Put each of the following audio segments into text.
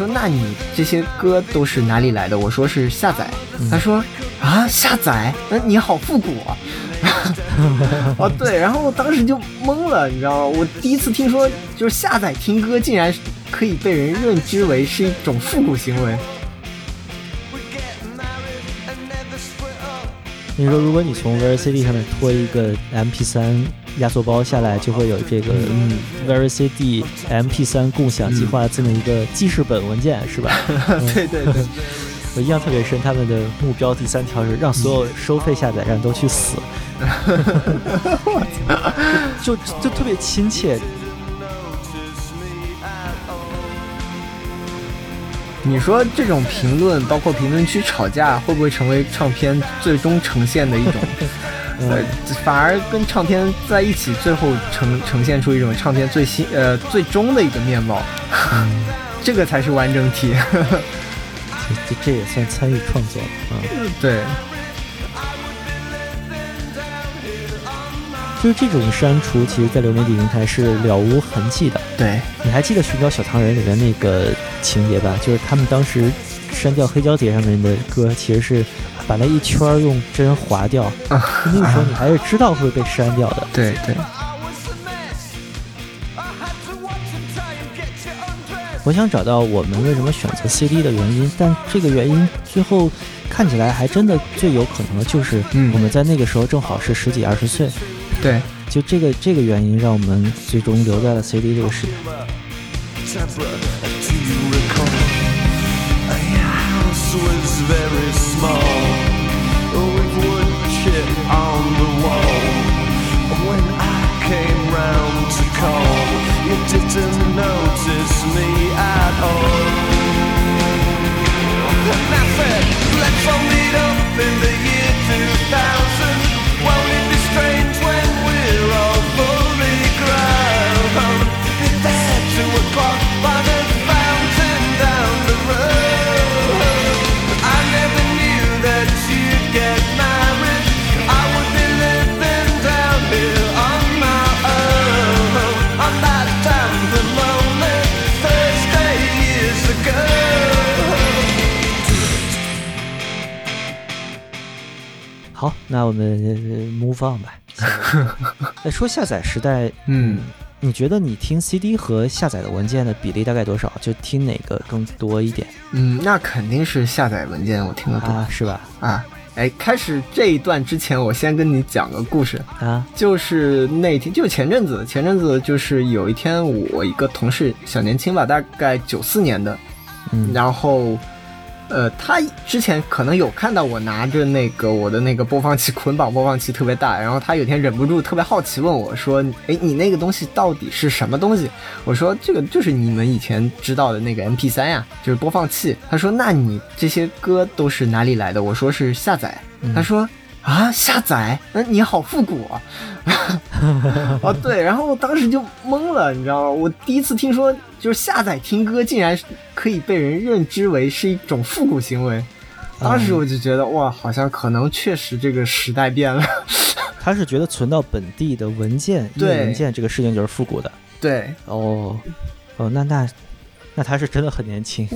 说那你这些歌都是哪里来的？我说是下载。他说啊下载，那你好复古啊。哦对，然后当时就懵了，你知道吗？我第一次听说就是下载听歌竟然可以被人认知为是一种复古行为。你说，如果你从 VerCD 上面拖一个 MP3 压缩包下来，就会有这个 VerCD MP3 共享计划这么一个记事本文件，是吧？对对对，我印象特别深，他们的目标第三条是让所有收费下载站都去死，就就特别亲切。你说这种评论，包括评论区吵架，会不会成为唱片最终呈现的一种？呃，反而跟唱片在一起，最后呈呈现出一种唱片最新呃最终的一个面貌。这个才是完整体。这这也算参与创作啊，对。就是这种删除，其实，在流媒体平台是了无痕迹的。对，你还记得《寻找小糖人》里面那个情节吧？就是他们当时删掉黑胶碟上面的歌，其实是把那一圈用针划掉。那个时候你还是知道会被删掉的。对对。我想找到我们为什么选择 CD 的原因，但这个原因最后看起来还真的最有可能的就是我们在那个时候正好是十几二十岁。对，就这个这个原因，让我们最终留在了 CD 这个时代。fence was very small. With wood chip on the wall. When I came round to call You didn't notice me at all. And I said, let's hold it up in the year 2000好，那我们 move on 吧。那说下载时代，嗯，你觉得你听 CD 和下载的文件的比例大概多少？就听哪个更多一点？嗯，那肯定是下载文件我听得多，是吧？啊，哎，开始这一段之前，我先跟你讲个故事啊，就是那天，就前阵子，前阵子就是有一天，我一个同事，小年轻吧，大概九四年的，嗯，然后。呃，他之前可能有看到我拿着那个我的那个播放器捆绑播放器特别大，然后他有天忍不住特别好奇问我说：“哎，你那个东西到底是什么东西？”我说：“这个就是你们以前知道的那个 MP3 呀，就是播放器。”他说：“那你这些歌都是哪里来的？”我说：“是下载。”他说。啊，下载？那你好复古啊！哦，对，然后当时就懵了，你知道吗？我第一次听说，就是下载听歌竟然可以被人认知为是一种复古行为。当时我就觉得，哇，好像可能确实这个时代变了。他是觉得存到本地的文件、对文件这个事情就是复古的。对，哦，哦，那那那他是真的很年轻，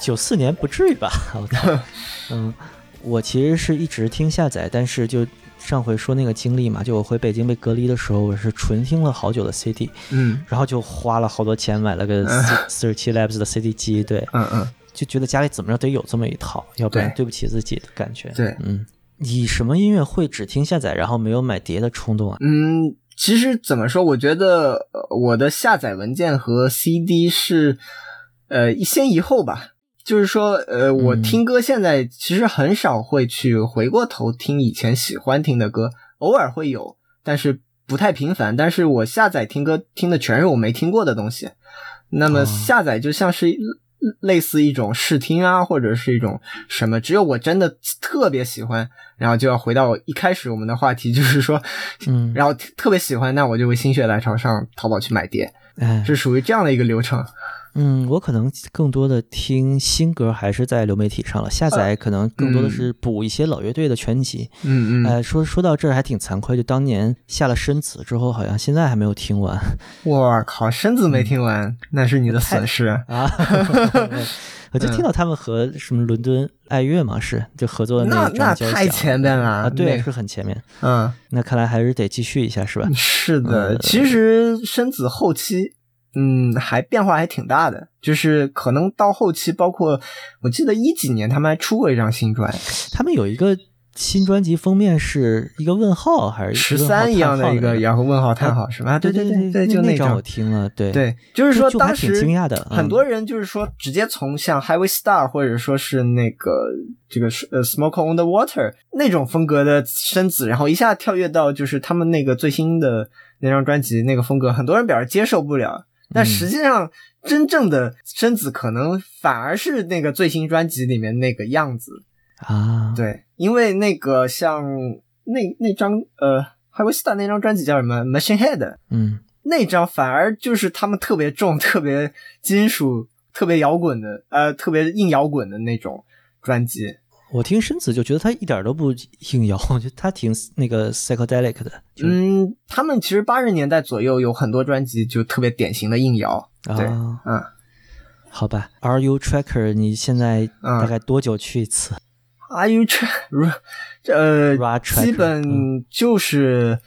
九四年不至于吧？我靠，嗯。我其实是一直听下载，但是就上回说那个经历嘛，就我回北京被隔离的时候，我是纯听了好久的 CD，嗯，然后就花了好多钱买了个四 十七 Labs 的 CD 机，对，嗯嗯，就觉得家里怎么着得有这么一套，要不然对不起自己的感觉。对，嗯，你什么音乐会只听下载，然后没有买碟的冲动啊？嗯，其实怎么说，我觉得我的下载文件和 CD 是呃一先一后吧。就是说，呃，我听歌现在其实很少会去回过头听以前喜欢听的歌，偶尔会有，但是不太频繁。但是我下载听歌听的全是我没听过的东西，那么下载就像是类似一种试听啊，或者是一种什么，只有我真的特别喜欢，然后就要回到一开始我们的话题，就是说，嗯，然后特别喜欢，那我就会心血来潮上淘宝去买碟，嗯是属于这样的一个流程。嗯，我可能更多的听新歌还是在流媒体上了，下载可能更多的是补一些老乐队的全集。嗯嗯，呃，说说到这儿还挺惭愧，就当年下了深子之后，好像现在还没有听完。我靠，深子没听完，那是你的损失啊！我就听到他们和什么伦敦爱乐嘛，是就合作的那那那太前面了啊，对，是很前面。嗯，那看来还是得继续一下，是吧？是的，其实深子后期，嗯，还变化还挺大的，就是可能到后期，包括我记得一几年他们还出过一张新专，他们有一个。新专辑封面是一个问号还是十三一样的一个，然后问号叹号是吧？对对对对，就那张我听了，对对，就是说当时挺惊讶的，很多人就是说直接从像 Highway Star 或者说是那个这个呃 Smoke on the Water 那种风格的身子，然后一下跳跃到就是他们那个最新的那张专辑那个风格，很多人表示接受不了，但实际上真正的生子可能反而是那个最新专辑里面那个样子。啊，对，因为那个像那那张呃 i g h Star 那张专辑叫什么 Machine Head，嗯，那张反而就是他们特别重、特别金属、特别摇滚的，呃，特别硬摇滚的那种专辑。我听深子就觉得他一点都不硬摇，就他挺那个 psychedelic 的。嗯，他们其实八十年代左右有很多专辑就特别典型的硬摇。对，嗯，好吧，Are You Tracker？你现在大概多久去一次？Are you tracker？呃，基本就是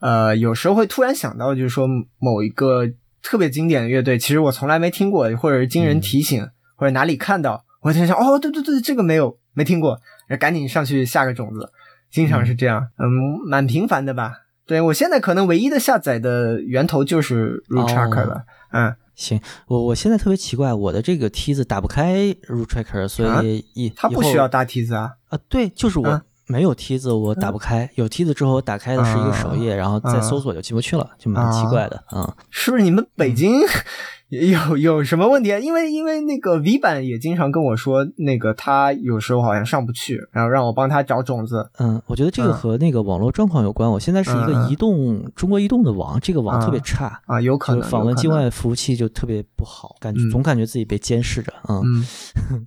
呃，有时候会突然想到，就是说某一个特别经典的乐队，其实我从来没听过，或者是经人提醒，或者哪里看到，我在想，哦，对对对，这个没有没听过，赶紧上去下个种子，经常是这样，嗯，蛮频繁的吧？对我现在可能唯一的下载的源头就是 Root Tracker 了，嗯。行，我我现在特别奇怪，我的这个梯子打不开 root tracker，所以一它不需要搭梯子啊？啊，对，就是我没有梯子，我打不开，有梯子之后我打开的是一个首页，然后再搜索就进不去了，就蛮奇怪的啊。是不是你们北京？有有什么问题？因为因为那个 V 版也经常跟我说，那个他有时候好像上不去，然后让我帮他找种子。嗯，我觉得这个和那个网络状况有关。我现在是一个移动中国移动的网，这个网特别差啊，有可能访问境外服务器就特别不好，感觉总感觉自己被监视着。嗯。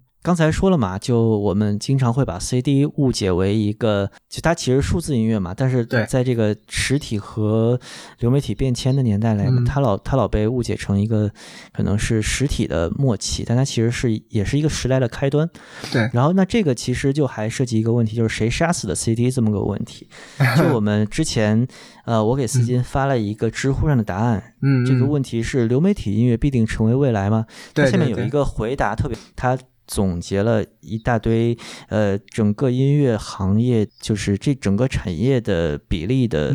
刚才说了嘛，就我们经常会把 CD 误解为一个，就它其实数字音乐嘛，但是在这个实体和流媒体变迁的年代来，它老它老被误解成一个可能是实体的末期，但它其实是也是一个时代的开端。对，然后那这个其实就还涉及一个问题，就是谁杀死的 CD 这么个问题。就我们之前呃，我给思金发了一个知乎上的答案，嗯，这个问题是流媒体音乐必定成为未来吗？对，下面有一个回答特别他。总结了一大堆，呃，整个音乐行业就是这整个产业的比例的，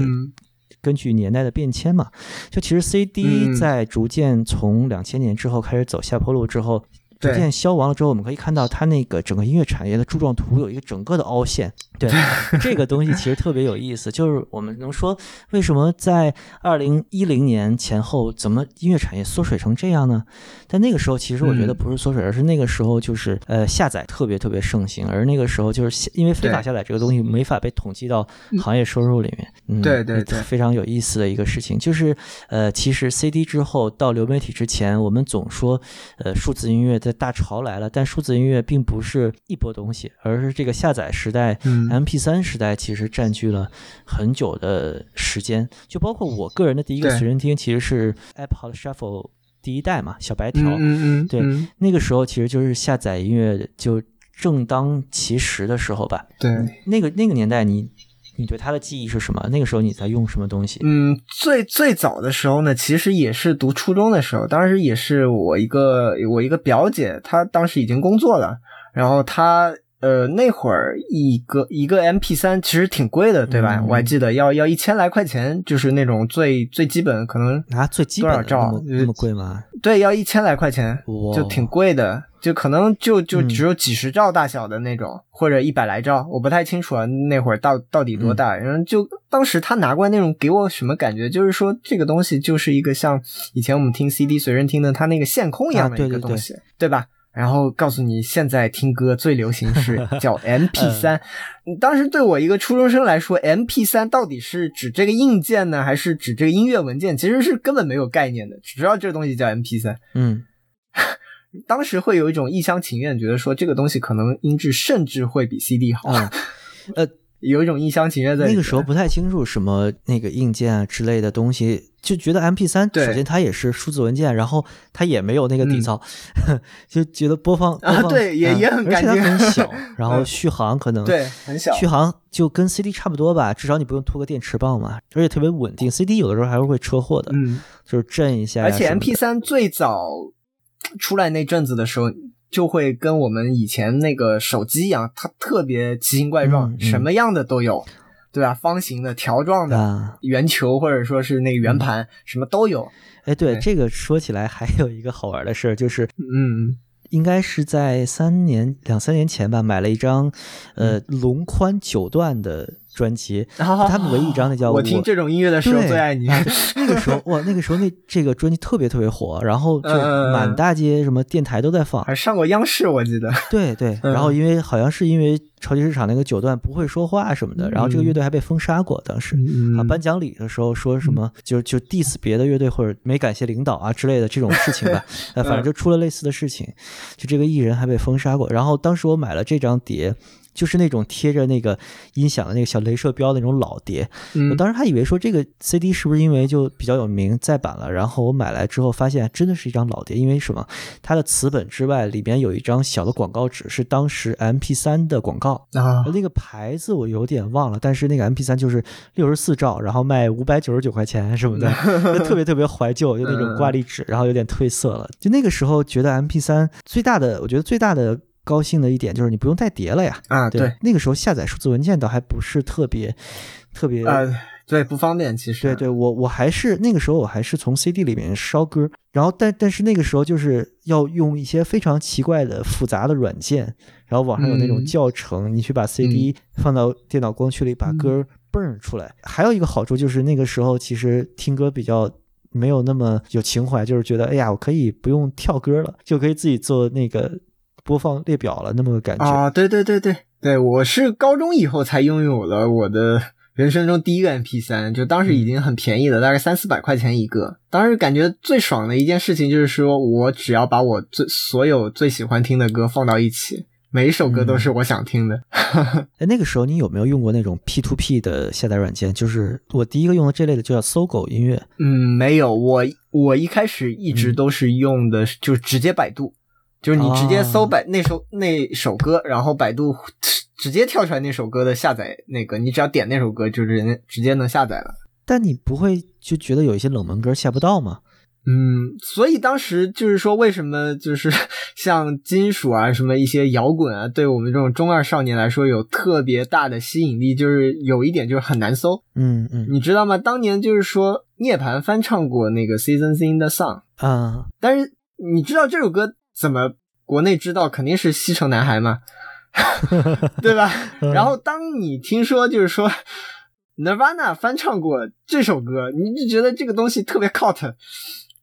根据年代的变迁嘛，就其实 CD 在逐渐从两千年之后开始走下坡路之后。逐渐消亡了之后，我们可以看到它那个整个音乐产业的柱状图有一个整个的凹陷。对，这个东西其实特别有意思，就是我们能说为什么在二零一零年前后，怎么音乐产业缩水成这样呢？但那个时候其实我觉得不是缩水，而是那个时候就是呃下载特别特别盛行，而那个时候就是因为非法下载这个东西没法被统计到行业收入里面。嗯，对对对，非常有意思的一个事情，就是呃其实 CD 之后到流媒体之前，我们总说呃数字音乐的。大潮来了，但数字音乐并不是一波东西，而是这个下载时代，M P 三时代其实占据了很久的时间。就包括我个人的第一个随身听，其实是 Apple Shuffle 第一代嘛，小白条。嗯嗯，对，那个时候其实就是下载音乐就正当其时的时候吧。对，那个那个年代你。你对他的记忆是什么？那个时候你在用什么东西？嗯，最最早的时候呢，其实也是读初中的时候，当时也是我一个我一个表姐，她当时已经工作了，然后她呃那会儿一个一个 M P 三其实挺贵的，对吧？我还记得要要一千来块钱，就是那种最最基本可能啊最基本多少兆那么贵吗？对，要一千来块钱，就挺贵的。就可能就就只有几十兆大小的那种，或者一百来兆，我不太清楚啊。那会儿到到底多大？然后就当时他拿过来那种，给我什么感觉？就是说这个东西就是一个像以前我们听 CD 随身听的，它那个线控一样的一个东西，对吧？然后告诉你，现在听歌最流行是 叫 MP 三。当时对我一个初中生来说，MP 三到底是指这个硬件呢，还是指这个音乐文件？其实是根本没有概念的，只知道这个东西叫 MP 三。嗯。当时会有一种一厢情愿，觉得说这个东西可能音质甚至会比 CD 好，嗯呃，有一种一厢情愿在。那个时候不太清楚什么那个硬件啊之类的东西，就觉得 MP 三首先它也是数字文件，然后它也没有那个底嗯。噪，就觉得播放播啊对也嗯也很而且它很小，然后嗯续航可能对很小。续航就跟 CD 差不多吧，至少你不用拖个电池棒嘛，而且特别稳定。CD 有的时候还是会车祸的，嗯，就是震一下而且什么的。MP 三最早出来那阵子的时候，就会跟我们以前那个手机一样，它特别奇形怪状，什么样的都有，对吧？方形的、条状的、啊，圆球，或者说是那个圆盘，什么都有。哎，对对。这个说起来还有一个好玩的事儿，就是嗯，应该是在三年两三年前吧，买了一张呃龙宽九段的专辑，然后他们唯一一张那叫我听这种音乐的时候对最爱你。那个时候哇，那个时候那这个专辑特别特别火，然后就嗯满大街什么电台都在放，还上过央视，我记得。对对，嗯然后因为好像是因为超级市场那个九段不会说话什么的，然后这个嗯乐队还被封杀过，当时。嗯啊，颁奖礼的时候说什么就就 diss 别的乐队或者没感谢领导啊之类的这种事情吧，呃，反正就出了类似的事情，就这个艺人还被封杀过。然后当时我买了这张碟，就是那种贴着那个音响的那个小镭射标的那种老碟，嗯我当时还以为说这个 CD 是不是因为就比较有名再版了，然后我买来之后发现真的是一张老碟，因为什么？它的词本之外里边有一张小的广告纸，是当时 MP3 的广告。啊，那个牌子我有点忘了，但是那个 MP3 就是六十四兆，然后卖五百九十九块钱什么的，就 特别特别怀旧，就那种挂历纸，然后有点褪色了。就那个时候觉得 MP3 最大的，我觉得最大的高兴的一点就是你不用再叠了呀。啊，对，那个时候下载数字文件倒还不是特别特别呃，对，不方便，其实。对对，我我还是那个时候我还是从 CD 里面烧歌，然后但但是那个时候就是要用一些非常奇怪的复杂的软件，然后网上有那种嗯教程，你去把 CD 放到电脑光驱里把歌蹦出来。还有一个好处就是那个时候其实听歌比较。没有那么有情怀，就是觉得哎呀，我可以不用跳歌了，就可以自己做那个播放列表了，那么个感觉。啊，对对对对对，我是高中以后才拥有了我的人生中第一个 MP 三就当时已经很便宜了，大概三四百块钱一个。当时感觉最爽的一件事情就是说，我只要把我最所有最喜欢听的歌放到一起，每一首歌都是我想听的。哎，那个时候你有没有用过那种 P to P 的下载软件？就是我第一个用的这类的，就叫搜狗音乐。嗯，没有，我我一开始一直嗯都是用的，就是直接百度，就是你直接搜哦百、那首那首歌，然后百度直接跳出来那首歌的下载那个，你只要点那首歌，就是人直接能下载了。但你不会就觉得有一些冷门歌下不到吗？嗯，所以当时就是说，为什么就是 像金属啊，什么一些摇滚啊，对我们这种中二少年来说有特别大的吸引力，就是有一点就是很难搜，嗯嗯你知道吗？当年就是说涅槃翻唱过那个《Seasons in the Sun》，啊，但是你知道这首歌怎么国内知道？肯定是西城男孩嘛，对吧？嗯然后当你听说就是说 Nirvana 翻唱过这首歌，你就觉得这个东西特别 cult，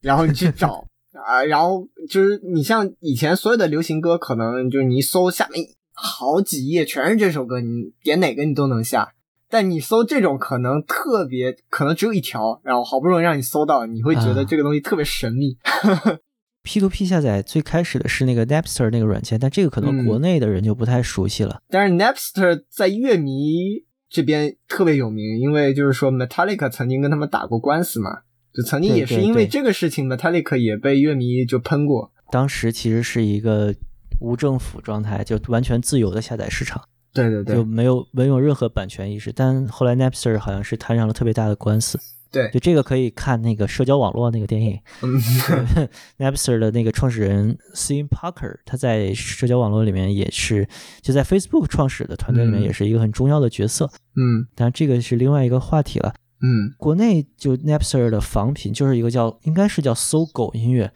然后你去找 啊，然后就是你像以前所有的流行歌，可能就是你一搜下面好几页全是这首歌，你点哪个你都能下。但你搜这种可能特别，可能只有一条，然后好不容易让你搜到，你会觉得啊这个东西特别神秘。P to P 下载最开始的是那个 Napster 那个软件，但这个可能嗯国内的人就不太熟悉了。但是 Napster 在乐迷这边特别有名，因为就是说 Metallica 曾经跟他们打过官司嘛，就曾经也是因为这个事情，Metallica 也被乐迷就喷过。当时其实是一个无政府状态，就完全自由的下载市场，对对对就，没有没有任何版权意识。但后来 Napster 好像是摊上了特别大的官司。对就这个可以看那个社交网络那个电影。嗯 Napster 的那个创始人 Sim Parker，他在社交网络里面也是就在 Facebook 创始的团队里面嗯也是一个很重要的角色。嗯当然，这个是另外一个话题了。嗯。国内就 Napster 的仿品就是一个叫应该是叫搜狗音乐，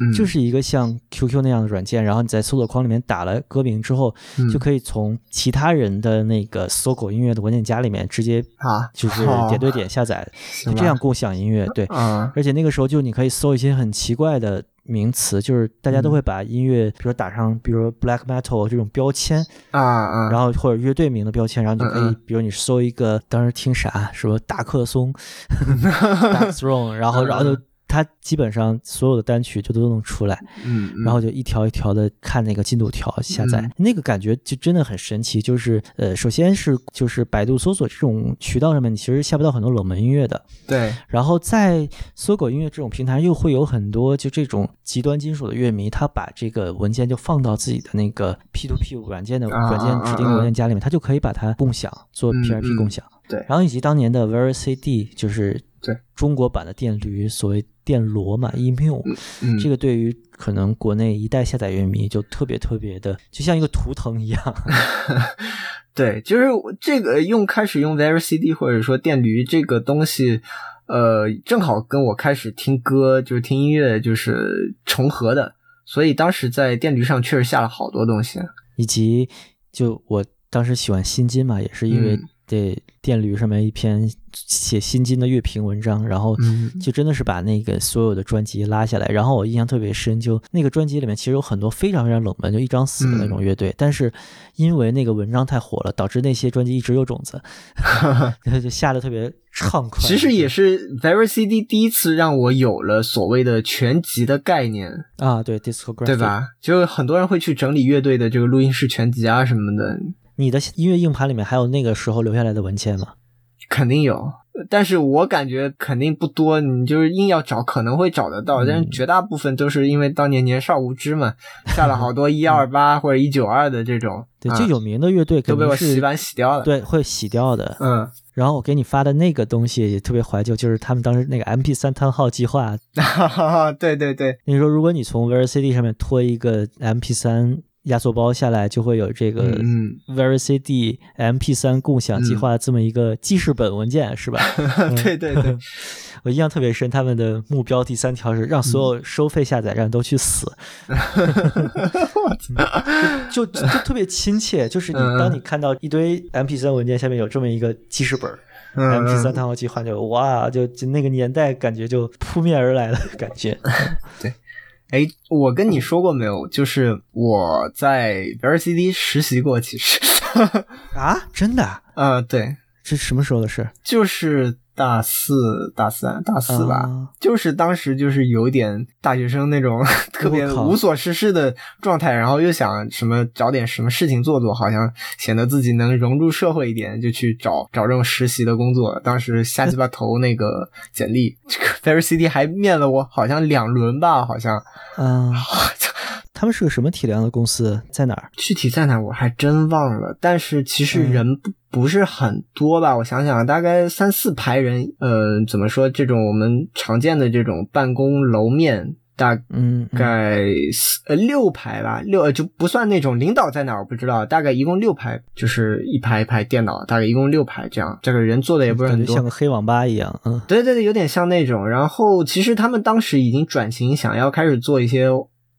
嗯，就是一个像 QQ 那样的软件，然后你在搜索框里面打了歌名之后，嗯。就可以从其他人的那个搜狗音乐的文件夹里面直接啊，就是点对点下载，啊就这样共享音乐。对，啊，而且那个时候就你可以搜一些很奇怪的名词，就是大家都嗯。会把音乐，比如打上，比如 black metal 这种标签，啊啊，然后或者乐队名的标签，然后你就可以，比如你搜一个，当时听啥，什么大克松，Dark Throne，然后然后就。嗯它基本上所有的单曲就都能出来，嗯，嗯。然后就一条一条的看那个进度条下载，嗯。那个感觉就真的很神奇。就是呃，首先是就是百度搜索这种渠道上面，你其实下不到很多冷门音乐的，对，然后在搜狗音乐这种平台，又会有很多就这种极端金属的乐迷，他把这个文件就放到自己的那个 P to P 软件的啊软件指定的文件夹里面，他就可以把它共享做嗯 PRP 嗯。共享。对。然后以及当年的 Very CD，就是对。中国版的电驴，所谓电罗嘛嗯，这个对于可能国内一代下载乐迷就特别特别的，就像一个图腾一样。对，就是这个用开始用 Very CD 或者说电驴这个东西，呃，正好跟我开始听歌就是听音乐就是重合的，所以当时在电驴上确实下了好多东西。以及就我当时喜欢新金嘛，也是因为嗯对电驴上面一篇写新金的乐评文章，然后嗯就真的是把那个所有的专辑拉下来，然后我印象特别深，就那个专辑里面其实有很多非常非常冷门，就一张死的那种乐队，但是因为那个文章太火了，导致那些专辑一直有种子，就下的特别畅快。其实也是 Very CD 第一次让我有了所谓的全集的概念，啊，对 discography，对？吧？就很多人会去整理乐队的这个录音室全集啊什么的，你的音乐硬盘里面还有那个时候留下来的文件吗？肯定有，但是我感觉肯定不多。你就是硬要找，可能会找得到，嗯但是绝大部分都是因为当年年少无知嘛，下了好多 一二八或者一九二的这种，对，啊最有名的乐队都被我洗版洗掉了。，对，会洗掉的。嗯，然后我给你发的那个东西也特别怀旧，就是他们当时那个 MP 三叹号计划。哈哈哈，对对对，你说如果你从 Very CD 上面拖一个 MP 3压缩包下来，就会有这个嗯 Very CD MP 3共享计划这么一个记事本文件，是吧？嗯，对对对，我印象特别深，他们的目标第三条是让所有收费下载站都去死，就就就特别亲切。就是你嗯当你看到一堆 MP 3文件下面有这么一个记事本。嗯 M P 三嗯叹号计划就哇，就就那个年代感觉就扑面而来的感觉。哎，我跟你说过没有？就是我在 Very CD 实习过，其实，啊，真的啊？呃，对，这什么时候的事？就是大四、大三、大四吧。啊就是当时就是有点大学生那种 特别无所事事的状态，然后又想什么找点什么事情做做，好像显得自己能融入社会一点，就去找找这种实习的工作。当时瞎鸡巴投那个简历，这个 Very CD 还面了我好像两轮吧，好像啊，他们是个什么体量的公司？在哪儿？具体在哪儿我还真忘了。但是其实嗯人不不是很多吧，我想想，大概三四排人，呃，怎么说？这种我们常见的这种办公楼面。大嗯，嗯概四呃六排吧，六呃就不算那种领导在哪儿我不知道，大概一共六排，就是一排一排电脑，大概一共六排这样，这个人坐的也不是很多像。个黑网吧一样。嗯对对对，有点像那种。然后其实他们当时已经转型，想要开始做一些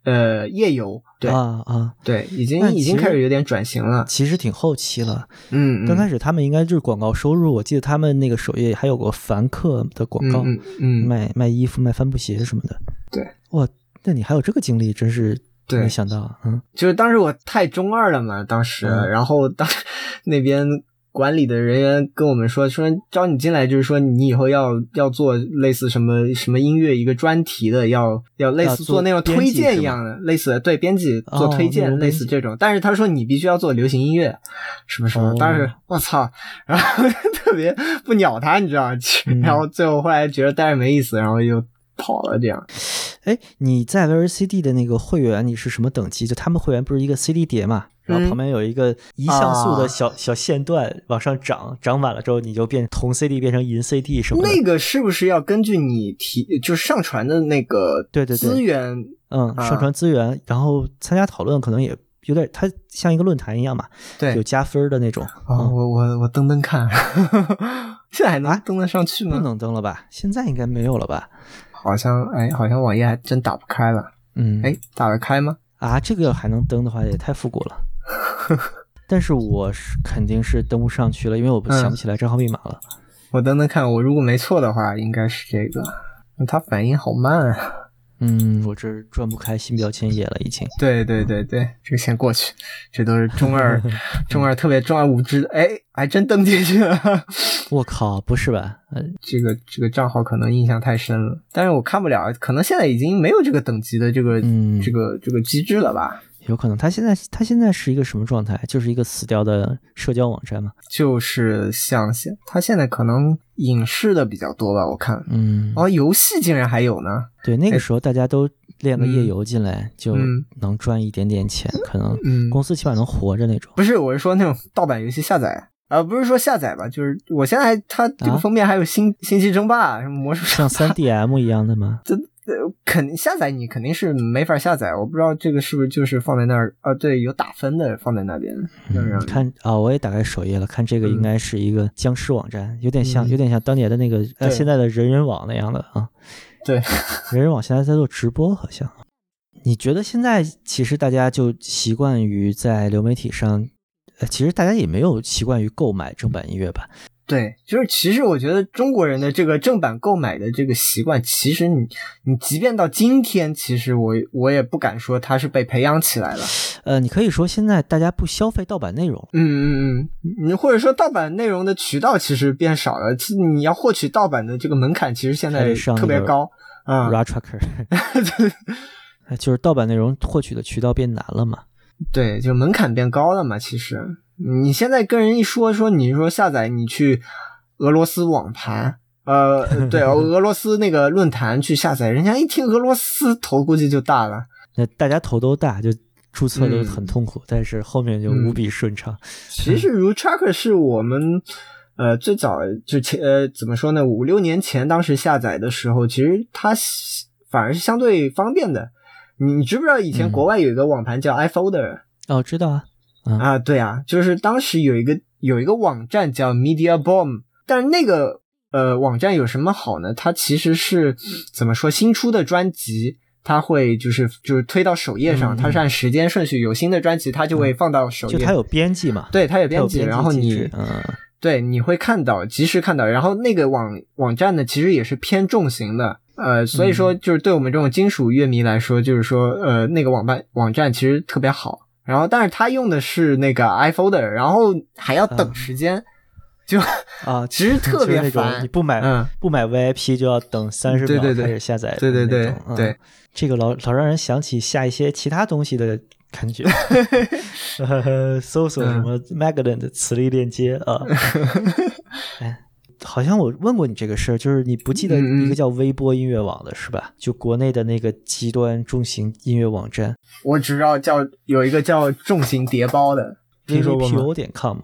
呃夜游，对、啊啊，对，已经那已经开始有点转型了。其实挺后期了。嗯，嗯刚开始他们应该就是广告收入，我记得他们那个首页还有个凡客的广告，嗯卖卖衣服、卖帆布鞋什么的。对，哇，那你还有这个经历，真是对没想到。嗯就是当时我太中二了嘛，当时，嗯然后当 那边管理的人员跟我们说，说招你进来就是说你以后要要做类似什么什么音乐一个专题的，要要类似做做那种推荐一样的，类似对编辑做哦推荐，类似这种。但是他说你必须要做流行音乐，什么什么。哦当时我操，然后特别不鸟他，你知道然后最后后来觉得待着没意思，然后又跑了这样。哎，你在 Very CD 的那个会员，你是什么等级？就他们会员不是一个 CD 碟嘛，然后嗯旁边有一个一像素啊的小、小线段往上涨，涨满了之后你就变铜 CD 变成银 CD 什么的。那个是不是要根据你提就是上传的那个对对对资源？嗯，啊上传资源，然后参加讨论，可能也有点，它像一个论坛一样嘛，对有加分的那种。哦，嗯我我我登登看，现在还能啊登得上去吗？不能登了吧？现在应该没有了吧？好像哎，好像网页还真打不开了。嗯，哎，打得开吗？啊，这个还能登的话，也太复古了。但是我是肯定是登不上去了，因为我想不起来账号密码了。我等等看，我如果没错的话，应该是这个。那它反应好慢啊！嗯，我这转不开新标签页了，已经。对对对对，这个先过去，这都是中二，中二特别中二无知的，哎，还真登进去了。我靠，不是吧？嗯，这个这个账号可能印象太深了，但是我看不了，可能现在已经没有这个等级的这个、嗯这个这个机制了吧？有可能他现在他现在是一个什么状态？就是一个死掉的社交网站吗。就是像现他现在可能影视的比较多吧，我看，嗯，哦，游戏竟然还有呢，对，那个时候大家都练个夜游进来，就嗯能赚一点点钱，可能嗯，公司起码能活着那种。不是，我是说那种盗版游戏下载。呃，不是说下载吧，就是我现在还它这个啊封面还有星《星际争霸》什么魔术像三 DM 一样的吗？呃，肯定下载你肯定是没法下载，我不知道这个是不是就是放在那儿啊？对，有打分的放在那边，让嗯，看啊、我也打开首页了，看这个应嗯该是一个僵尸网站，有点像，嗯有点像当年的那个呃对现在的人人网那样的啊。对，人人网现在在做直播，好像。你觉得现在其实大家就习惯于在流媒体上，呃，其实大家也没有习惯于购买正版音乐吧？对，就是其实我觉得中国人的这个正版购买的这个习惯，其实你你即便到今天，其实我我也不敢说它是被培养起来了。呃，你可以说现在大家不消费盗版内容，嗯嗯嗯，你或者说盗版内容的渠道其实变少了，其实你要获取盗版的这个门槛，其实现在特别高。啊、r a Tracker，呃 就是盗版内容获取的渠道变难了嘛？对，就门槛变高了嘛。其实你现在跟人一说说，你说下载，你去俄罗斯网盘，呃，对，俄罗斯那个论坛去下载，人家一听俄罗斯头估计就大了。那大家头都大，就注册都嗯很痛苦，但是后面就无比顺畅。其实 r o Tracker 是我们呃最早就前呃怎么说呢，五六年前当时下载的时候，其实它反而是相对方便的。你你知不知道以前嗯国外有一个网盘叫 iFolder？、哦，知道啊，啊，对啊，就是当时有一个有一个网站叫 Media Bomb，但是那个呃网站有什么好呢？它其实是怎么说新出的专辑，它会就是就是推到首页上，它是按时间顺序，有新的专辑它就会放到首页。就它有编辑嘛，对，它有编辑，然后你嗯对你会看到及时看到，然后那个网网站呢其实也是偏重型的。呃，所以说嗯就是对我们这种金属乐迷来说，就是说，呃，那个网办网站其实特别好。然后，但是他用的是那个 iFolder，然后还要等嗯。时间，就啊，其实特别烦。你不买、嗯。不买 VIP 就要等三十秒对对对开始下载的对对对对，这个老老让人想起下一些其他东西的感觉，呃 搜索什么 Magdalene 的磁力链接啊。哎，好像我问过你这个事儿，就是你不记得一个叫微波音乐网的是吧？就国内的那个极端重型音乐网站我只知道叫有一个叫重型叠包的，听说过吗？，VVPO 点 com，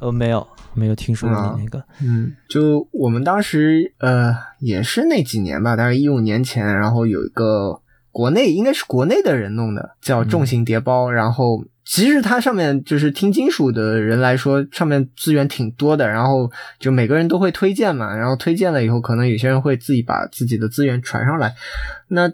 呃，没有，没有听说过你那个。嗯，就我们当时呃也是那几年吧，大概一五年前，然后有一个国内应该是国内的人弄的，叫重型叠包。然后其实它上面就是听金属的人来说，上面资源挺多的，然后就每个人都会推荐嘛，然后推荐了以后，可能有些人会自己把自己的资源传上来。那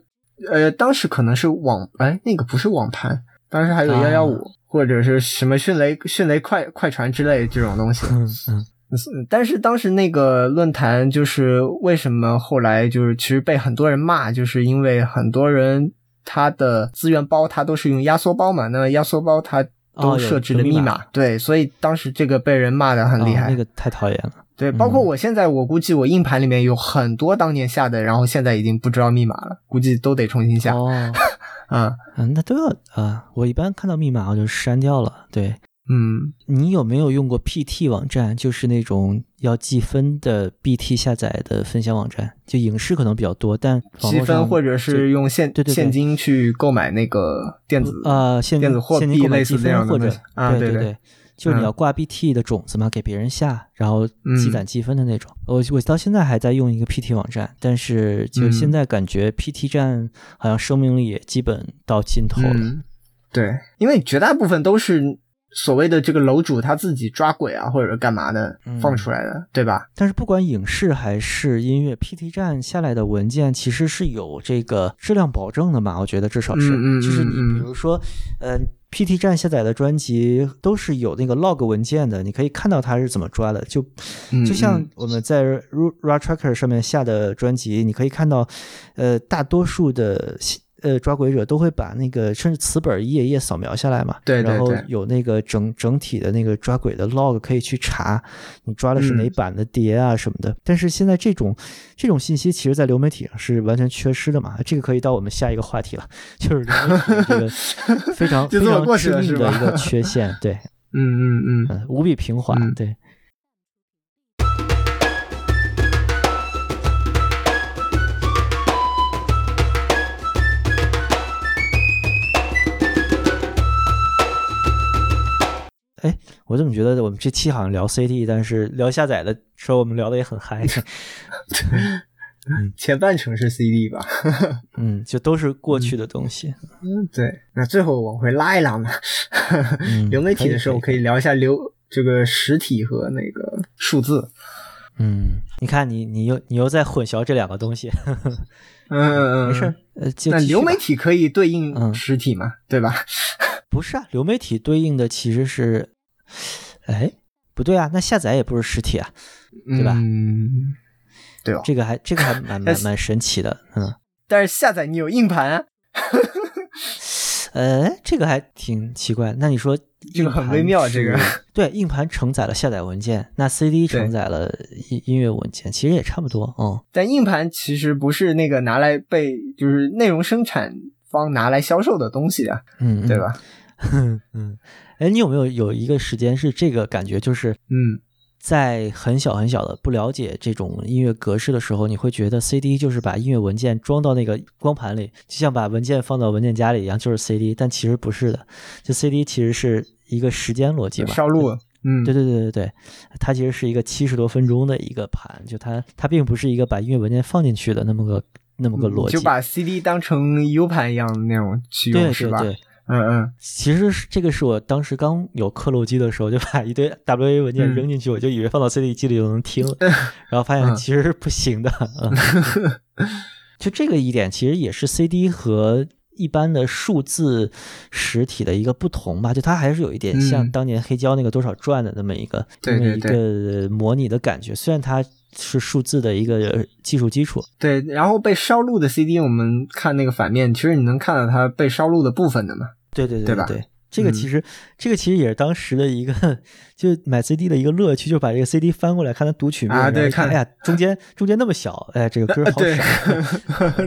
呃，当时可能是网哎那个不是网盘，当时还有啊幺幺五或者是什么迅雷迅雷快快传之类这种东西。嗯嗯嗯但是当时那个论坛就是为什么后来就是其实被很多人骂，就是因为很多人他的资源包它都是用压缩包嘛，那压缩包它都设置了密码码，对，所以当时这个被人骂的很厉害。哦那个太讨厌了。对，包括嗯我现在，我估计我硬盘里面有很多当年下的，然后现在已经不知道密码了，估计都得重新下。哦，嗯嗯，那都要啊。我一般看到密码我就删掉了。对嗯，你有没有用过 PT 网站？就是那种要计分的 BT 下载的分享网站，就影视可能比较多，但积分或者是用现对对对。现金去购买那个电子呃现电子货现金币类似这购买积分或者对对对对，就是你嗯。要挂 BT 的种子嘛，给别人下，然后积嗯。攒积分的那种。我我到现在还在用一个 PT 网站，但是就嗯现在感觉 PT 站好像生命力也基本到尽头了。嗯，对，因为绝大部分都是所谓的这个楼主他自己抓鬼啊，或者是干嘛的嗯放出来的，对吧？但是不管影视还是音乐，PT 站下来的文件其实是有这个质量保证的嘛？我觉得至少是，嗯嗯就是你嗯嗯比如说，呃 PT 站下载的专辑都是有那个 log 文件的，你可以看到它是怎么抓的，就嗯就像嗯我们在 Ra Ra Tracker 上面下的专辑，你可以看到，呃，大多数的呃抓鬼者都会把那个甚至词本一页一页扫描下来嘛，然后对对对有那个整整体的那个抓鬼的 log 可以去查，你抓的是哪嗯版的碟啊什么的。但是现在这种这种信息，其实在流媒体上是完全缺失的嘛。这个可以到我们下一个话题了，就是流媒体这个非常 非常致命的一个缺陷，对，嗯嗯嗯，嗯，无比平滑，嗯对。哎，我怎么觉得我们这期好像聊 CD，但是聊下载的时候我们聊的也很嗨，前半程是 CD 吧？嗯，就都是过去的东西。嗯，对。那最后往回拉一拉嘛，嗯流媒体的时候可以聊一下流这个实体和那个数字。嗯，你看你你又你又在混淆这两个东西，嗯嗯嗯，没事儿。呃，流媒体可以对嗯应实体嘛？对吧？不是啊，流媒体对应的其实是，哎，不对啊，那下载也不是实体啊，对吧嗯，对哦。这个还这个还蛮 蛮蛮神奇的，嗯，但是下载你有硬盘啊，呃，这个还挺奇怪。那你说这个很微妙这个对，硬盘承载了下载文件，那 CD 承载了音音乐文件，其实也差不多，嗯。但硬盘其实不是那个拿来被就是内容生产方拿来销售的东西啊，嗯，对吧？嗯 嗯，哎，你有没有有一个时间是这个感觉，就是嗯，在很小很小的不了解这种音乐格式的时候，你会觉得 CD 就是把音乐文件装到那个光盘里，就像把文件放到文件夹里一样，就是 CD，但其实不是的，就 CD 其实是一个时间逻辑嘛，烧录，嗯，对对对对对，它其实是一个七十多分钟的一个盘，就它它并不是一个把音乐文件放进去的那么个那么个逻辑，就把 CD 当成 U 盘一样的那种去用，是吧？对对对。嗯嗯，其实是这个是我当时刚有刻录机的时候，就把一堆 WA 文件嗯。扔进去，我就以为放到 CD 机里就能听了，然后发现嗯。其实是不行的。嗯，就这个一点，其实也是 CD 和一般的数字实体的一个不同吧，就它还是有一点像嗯。当年黑胶那个多少转的那么一个对那么一个模拟的感觉，虽然它是数字的一个技术基础。对。然后被烧录的 CD，我们看那个反面，其实你能看到它被烧录的部分的嘛？对对对对吧对，这个嗯其实、这个其实也是当时的一个就买 CD 的一个乐趣，就把这个 CD 翻过来看它读曲面，啊对看哎呀，中间中间那么小，哎，这个歌好对少。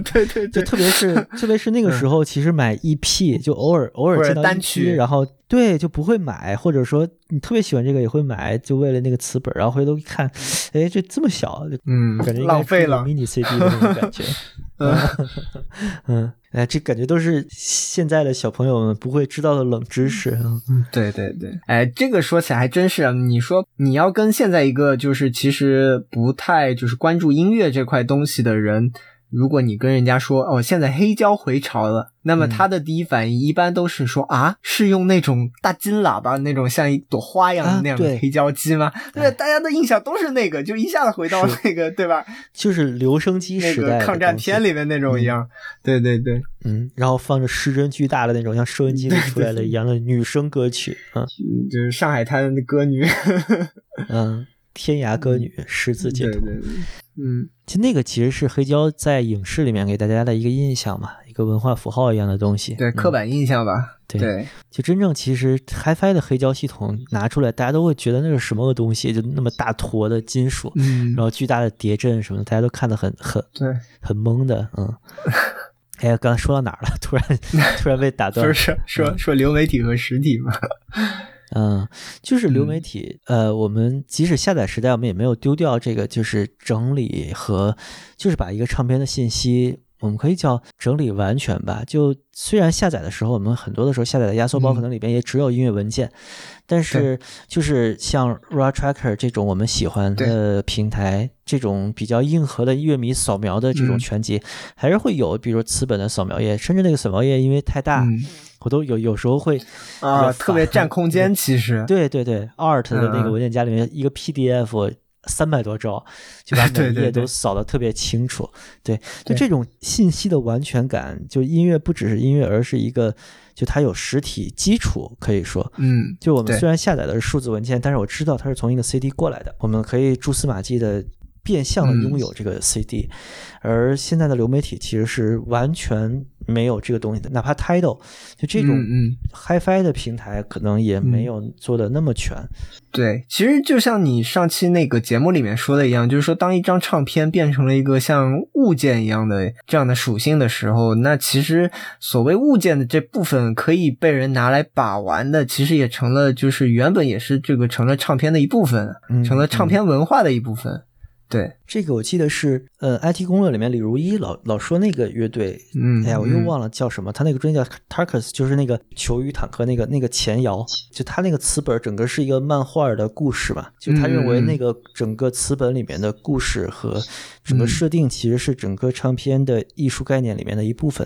对对对，就特别是 特别是那个时候，其实买 EP 就偶尔偶尔见到单曲然后对就不会买，或者说你特别喜欢这个也会买，就为了那个词本，然后回头一看，哎，这这么小，嗯感觉浪费了。mini CD 的那种感觉。嗯 嗯，哎，这感觉都是现在的小朋友们不会知道的冷知识。嗯对对对，哎，这个说起来还真是啊。你说你要跟现在一个就是其实不太就是关注音乐这块东西的人，如果你跟人家说哦，现在黑胶回潮了，那么嗯他的第一反应一般都是说、啊，是用那种大金喇叭那种像一朵花一样的那样的黑胶机吗？对，哎大家的印象都是那个，就一下子回到是那个对吧？就是留声机那时代抗战片里面那种一样。对对对，嗯，然后放着失真巨大的那种，像收音机里出来的一样的女声歌曲，嗯嗯就是上海滩的歌女。嗯，天涯歌女，十字街头。嗯。其实那个其实是黑胶在影视里面给大家的一个印象嘛，一个文化符号一样的东西。对嗯刻板印象吧，对对，就真正其实 HiFi 的黑胶系统拿出来，大家都会觉得那是什么个东西，就那么大坨的金属，嗯然，后巨大的碟阵什么的，大家都看得很很对，很懵的，嗯。哎呀，刚才说到哪儿了？突然 突然被打断了。不是说说流媒体和实体嘛，嗯，就是流媒嗯体，呃，我们即使下载时代，我们也没有丢掉这个，就是整理和，就是把一个唱片的信息，我们可以叫整理完全吧。就虽然下载的时候，我们很多的时候下载的压缩包嗯。可能里边也只有音乐文件，但是就是像 Raw Tracker 这种我们喜欢的平台，这种比较硬核的乐迷扫描的这种嗯。全集，还是会有，比如词本的扫描页，甚至那个扫描页因为太大，嗯。我都有有时候会啊，特别占空间，其实，对对对，Art 的那个嗯。文件夹里面一个 PDF，三百多兆，就把 每一页都扫得特别清楚。对，就这种信息的完全感，就音乐不只是音乐，而是一个，就它有实体基础，可以说，嗯，就我们虽然下载的是数字文件，但是我知道它是从一个 CD 过来的，我们可以蛛丝马迹的。变相的拥有这个 CD，而现在的流媒体其实是完全没有这个东西的，哪怕 Tidal 就这种 HiFi 的平台，可能也没有做的那么全。对，其实就像你上期那个节目里面说的一样，就是说，当一张唱片变成了一个像物件一样的这样的属性的时候，那其实所谓物件的这部分可以被人拿来把玩的，其实也成了就是原本也是这个成了唱片的一部分，成了唱片文化的一部分。对，这个我记得是，呃，IT 攻略里面李如一老老说那个乐队，嗯，哎呀，我又忘了叫什么，他那个专辑叫 Tarkus，就是那个球与坦克那个那个前摇，就他那个词本整个是一个漫画的故事嘛，就他认为那个整个词本里面的故事和整个设定其实是整个唱片的艺术概念里面的一部分，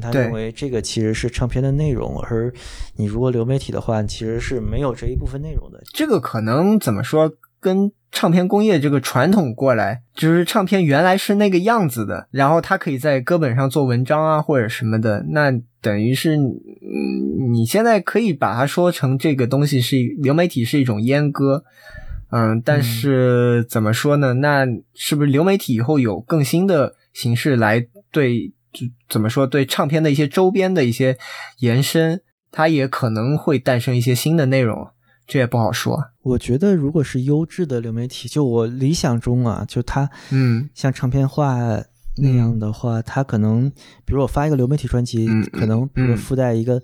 他认为这个其实是唱片的内容，而你如果流媒体的话，其实是没有这一部分内容的，这个可能怎么说？跟唱片工业这个传统过来，就是唱片原来是那个样子的，然后它可以在歌本上做文章啊，或者什么的，那等于是，嗯，你现在可以把它说成这个东西是流媒体是一种阉割，嗯，但是怎么说呢？那是不是流媒体以后有更新的形式来对，就怎么说对唱片的一些周边的一些延伸，它也可能会诞生一些新的内容。这也不好说。我觉得，如果是优质的流媒体，就我理想中啊，就它，嗯，像唱片化那样的话，它可能，比如我发一个流媒体专辑，可能比如附带一个，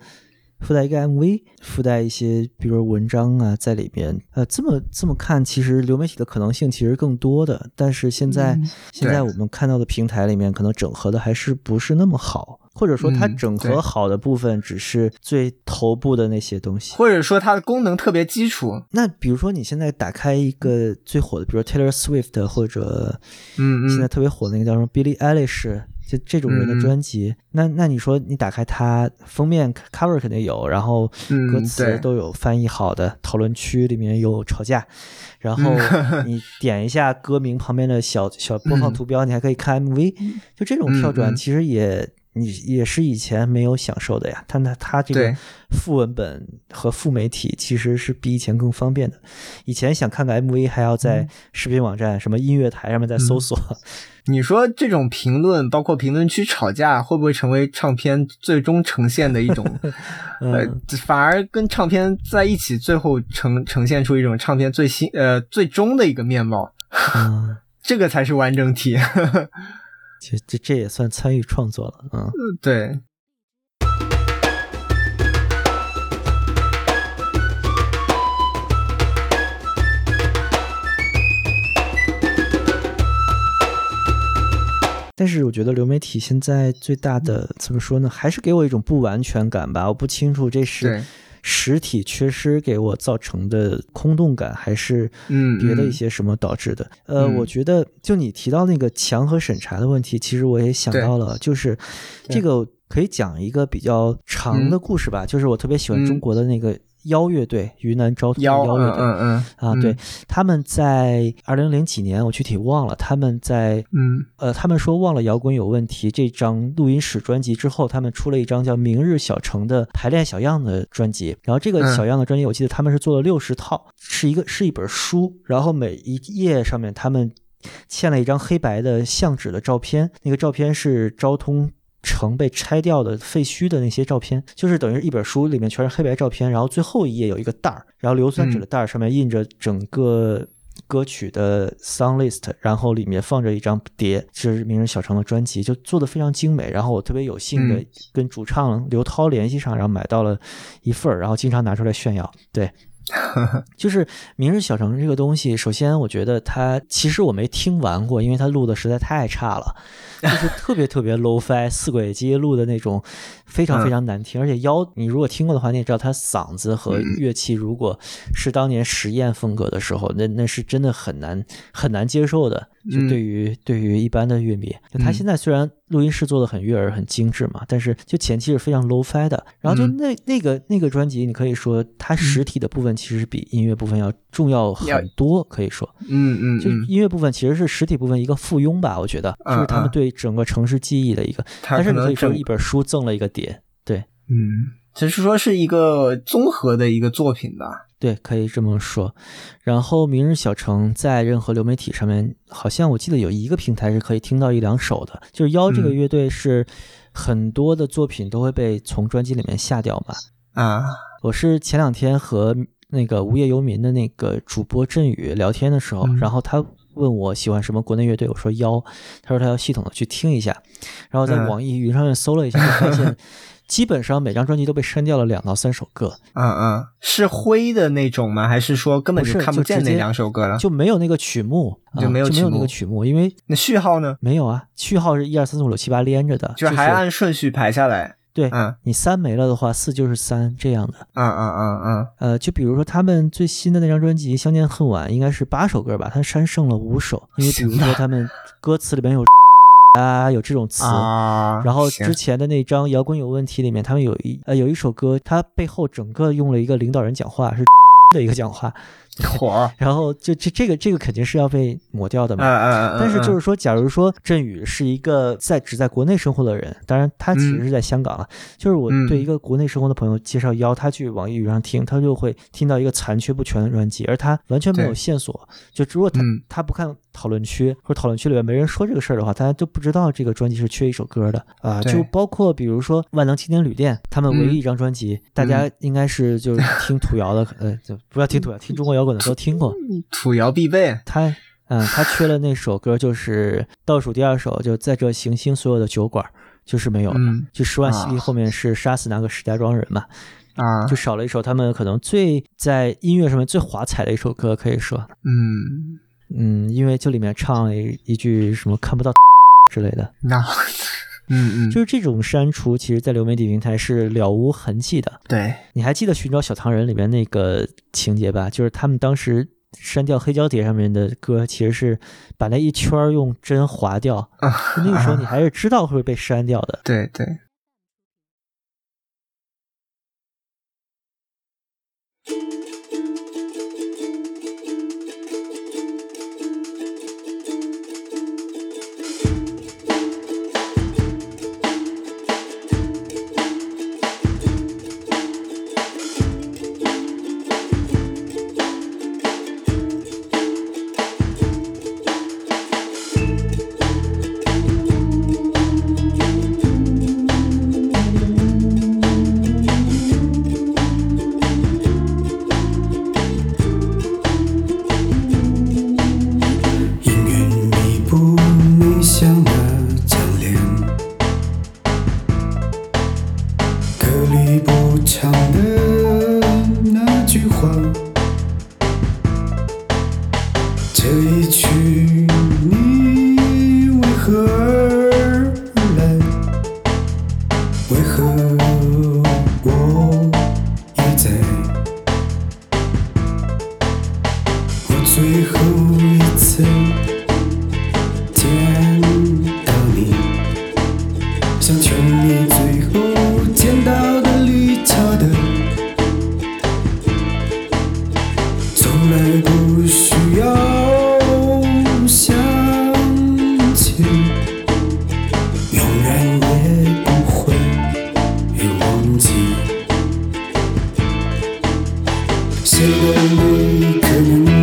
附带一个 MV，附带一些，比如文章啊在里边。呃，这么这么看，其实流媒体的可能性其实更多的。但是现在，现在我们看到的平台里面，可能整合的还是不是那么好。或者说它整合好的部分只是最头部的那些东西，或者说它的功能特别基础。那比如说你现在打开一个最火的，比如 Taylor Swift 或者嗯现在特别火的那个叫什么 Billie Eilish，就这种人的专辑，那那你说你打开它封面 cover 肯定有，然后歌词都有翻译好的，讨论区里面有吵架，然后你点一下歌名旁边的小小播放图标，你还可以看 MV，就这种跳转其实也。你也是以前没有享受的呀，他那他这个副文本和副媒体其实是比以前更方便的。以前想看个 MV 还要在视频网站、什么音乐台上面再搜索。你说这种评论，包括评论区吵架，会不会成为唱片最终呈现的一种？呃，反而跟唱片在一起，最后呈呈现出一种唱片最新呃最终的一个面貌。这个才是完整体。这这这也算参与创作了，嗯，对。但是我觉得流媒体现在最大的怎么说呢？还是给我一种不完全感吧。我不清楚这是。实体缺失给我造成的空洞感，还是别的一些什么导致的？呃，我觉得就你提到那个墙和审查的问题，其实我也想到了，就是这个可以讲一个比较长的故事吧。就是我特别喜欢中国的那个。妖乐队，云南昭通妖乐队，嗯嗯啊，对，他们在二零零几年，我具体忘了。他们在，嗯，呃，他们说忘了摇滚有问题。这张录音室专辑之后，他们出了一张叫《明日小城》的排练小样的专辑。然后这个小样的专辑，我记得他们是做了六十套，是一个是一本书，然后每一页上面他们嵌了一张黑白的相纸的照片，那个照片是昭通。城被拆掉的废墟的那些照片，就是等于一本书里面全是黑白照片，然后最后一页有一个袋儿，然后硫酸纸的袋儿上面印着整个歌曲的 song list，然后里面放着一张碟，是名人小城的专辑，就做的非常精美。然后我特别有幸的跟主唱刘涛联系上，然后买到了一份儿，然后经常拿出来炫耀。对。就是《明日小城》这个东西，首先我觉得它其实我没听完过，因为它录的实在太差了，就是特别特别 low fi 四轨机录的那种，非常非常难听。而且腰，你如果听过的话，你也知道他嗓子和乐器，如果是当年实验风格的时候，那那是真的很难很难接受的。就对于对于一般的乐迷，他现在虽然录音室做的很悦耳、很精致嘛，但是就前期是非常 low fi 的。然后就嗯。那那个那个专辑，你可以说它实体的部分其实比音乐部分要重要很多，可以说，嗯嗯就嗯，音乐部分其实是实体部分一个附庸吧，我觉得，嗯就是他们嗯。对整个城市记忆的一个，但是你可以说一本书赠了一个碟，对嗯，只是说是一个综合的一个作品吧。对，可以这么说。然后《明日小城》在任何流媒体上面，好像我记得有一个平台是可以听到一两首的。就是妖这个嗯乐队是很多的作品都会被从专辑里面下掉嘛。啊，我是前两天和那个无业游民的那个主播振宇聊天的时候，嗯然后他问我喜欢什么国内乐队，我说妖，他说他要系统的去听一下，然后在嗯网易云上面搜了一下，就发现 基本上每张专辑都被删掉了两到三首歌，嗯嗯，是灰的那种吗？还是说根本不是看不见那两首歌了？就没有那个曲目，啊就没有就没有那个曲目，因为那序号呢？没有啊，序号是一二三四五六七八连着的，就是还按顺序排下来。对嗯。你三没了的话，四就是三这样的。嗯嗯嗯嗯，呃，就比如说他们最新的那张专辑《相见恨晚》，应该是八首歌吧，他删剩了五首，因为比如说他们歌词里面有 啊有这种词。啊，然后之前的那张《摇滚有问题》里面，他们有一呃有一首歌，它背后整个用了一个领导人讲话，是 的一个讲话，火，然后就这这个这个肯定是要被抹掉的嗯嘛。嗯嗯，但是就是是说，假如说振宇是一个在只在国内生活的人，当然他其实是在香港了。就是我嗯对一个国内生活的朋友介绍邀他去网易云上听，他就会听到一个残缺不全的专辑，而他完全没有线索。就如果他、嗯他不看讨论区或者讨论区里面没人说这个事儿的话，大家就不知道这个专辑是缺一首歌的啊、就包括比如说万能青年旅店，他们唯嗯一一张专辑，大家应该是就是听土谣的，呃，就不要听土谣，听中国摇滚的都听过。土窑必备。他，嗯，他缺了那首歌，就是倒数第二首，就在这行星所有的酒馆，就是没有了。嗯就十万犀利啊后面是杀死那个石家庄人嘛，啊，就少了一首他们可能最在音乐上面最华彩的一首歌，可以说，嗯，嗯，因为就里面唱一一句什么看不到 之类的，那，嗯嗯，就是这种删除，其实在流媒体平台是了无痕迹的。对，你还记得《寻找小糖人》里面那个情节吧？就是他们当时删掉黑胶碟上面的歌，其实是把那一圈用针划掉。那个时候你还是知道会被删掉的。对对，Sevdamın kanını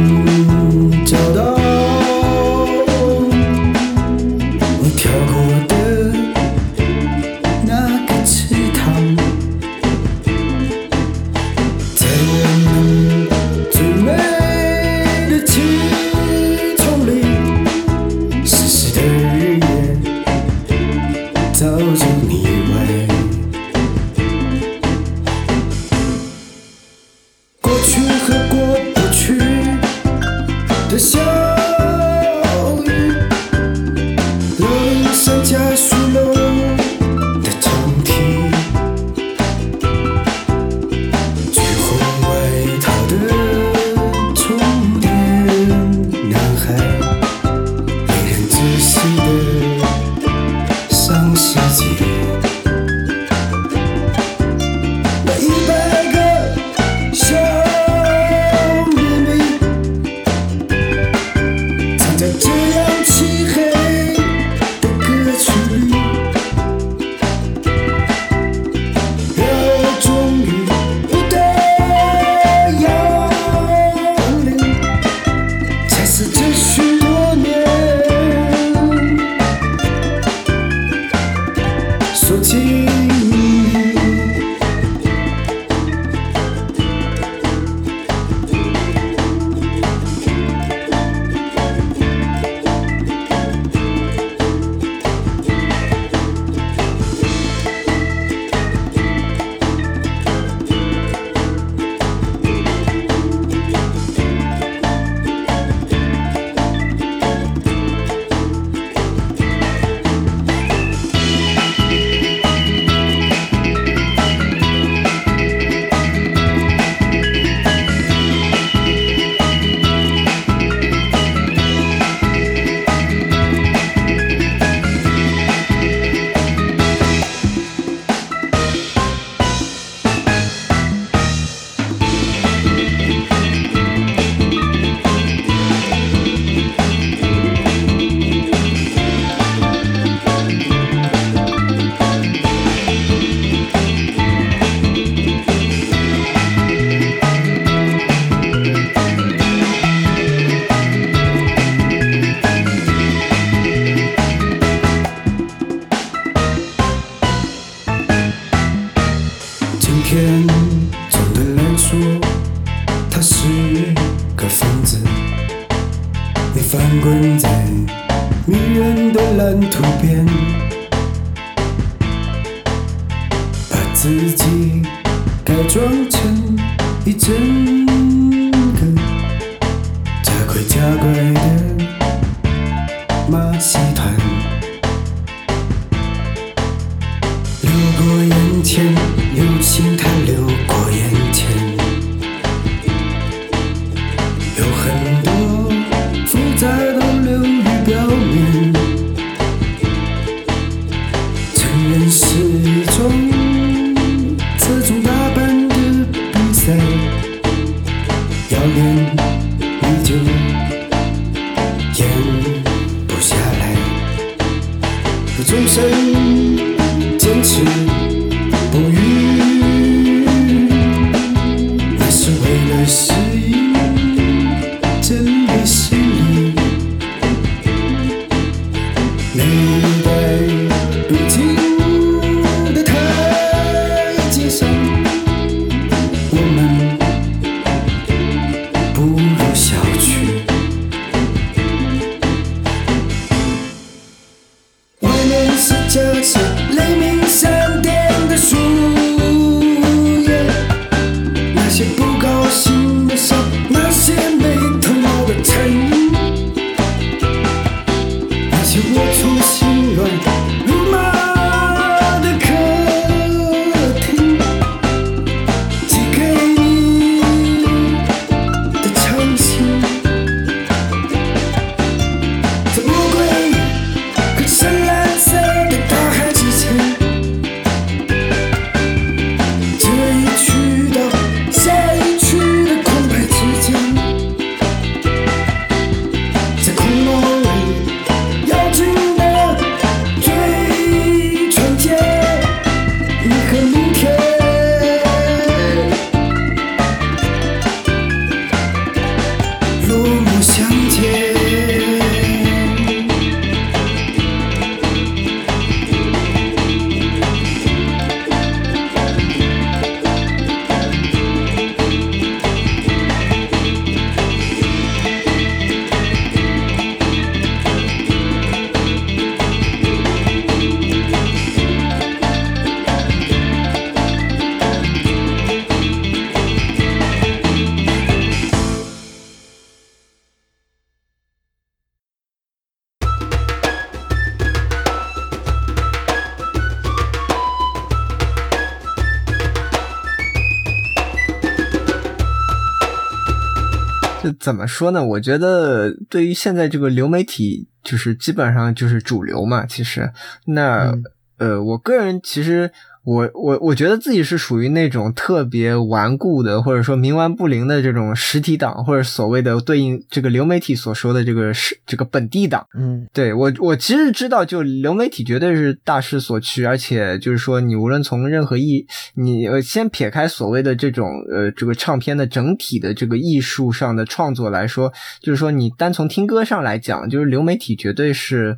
怎么说呢？我觉得对于现在这个流媒体，就是基本上就是主流嘛。其实，那、嗯呃，我个人其实我我我觉得自己是属于那种特别顽固的，或者说冥顽不灵的这种实体党，或者所谓的对应这个流媒体所说的这个是这个本地党。嗯。对我，我其实知道，就流媒体绝对是大势所趋，而且就是说，你无论从任何艺，你呃先撇开所谓的这种呃这个唱片的整体的这个艺术上的创作来说，就是说你单从听歌上来讲，就是流媒体绝对是，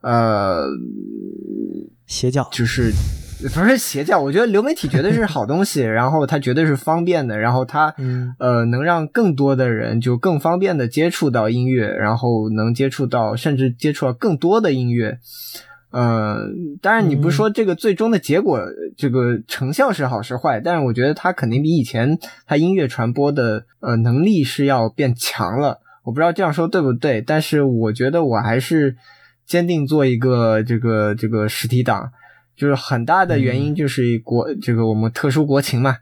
呃，邪教。就是不是邪教，我觉得流媒体绝对是好东西，然后它绝对是方便的，然后它嗯呃能让更多的人就更方便的接触到音乐，然后能接触到甚至接触到更多的音乐。呃，当然你不是说这个最终的结果，这个成效是好是坏，但是我觉得它肯定比以前它音乐传播的呃能力是要变强了。我不知道这样说对不对，但是我觉得我还是坚定做一个这个这个实体党，就是很大的原因就是国、这个我们特殊国情嘛，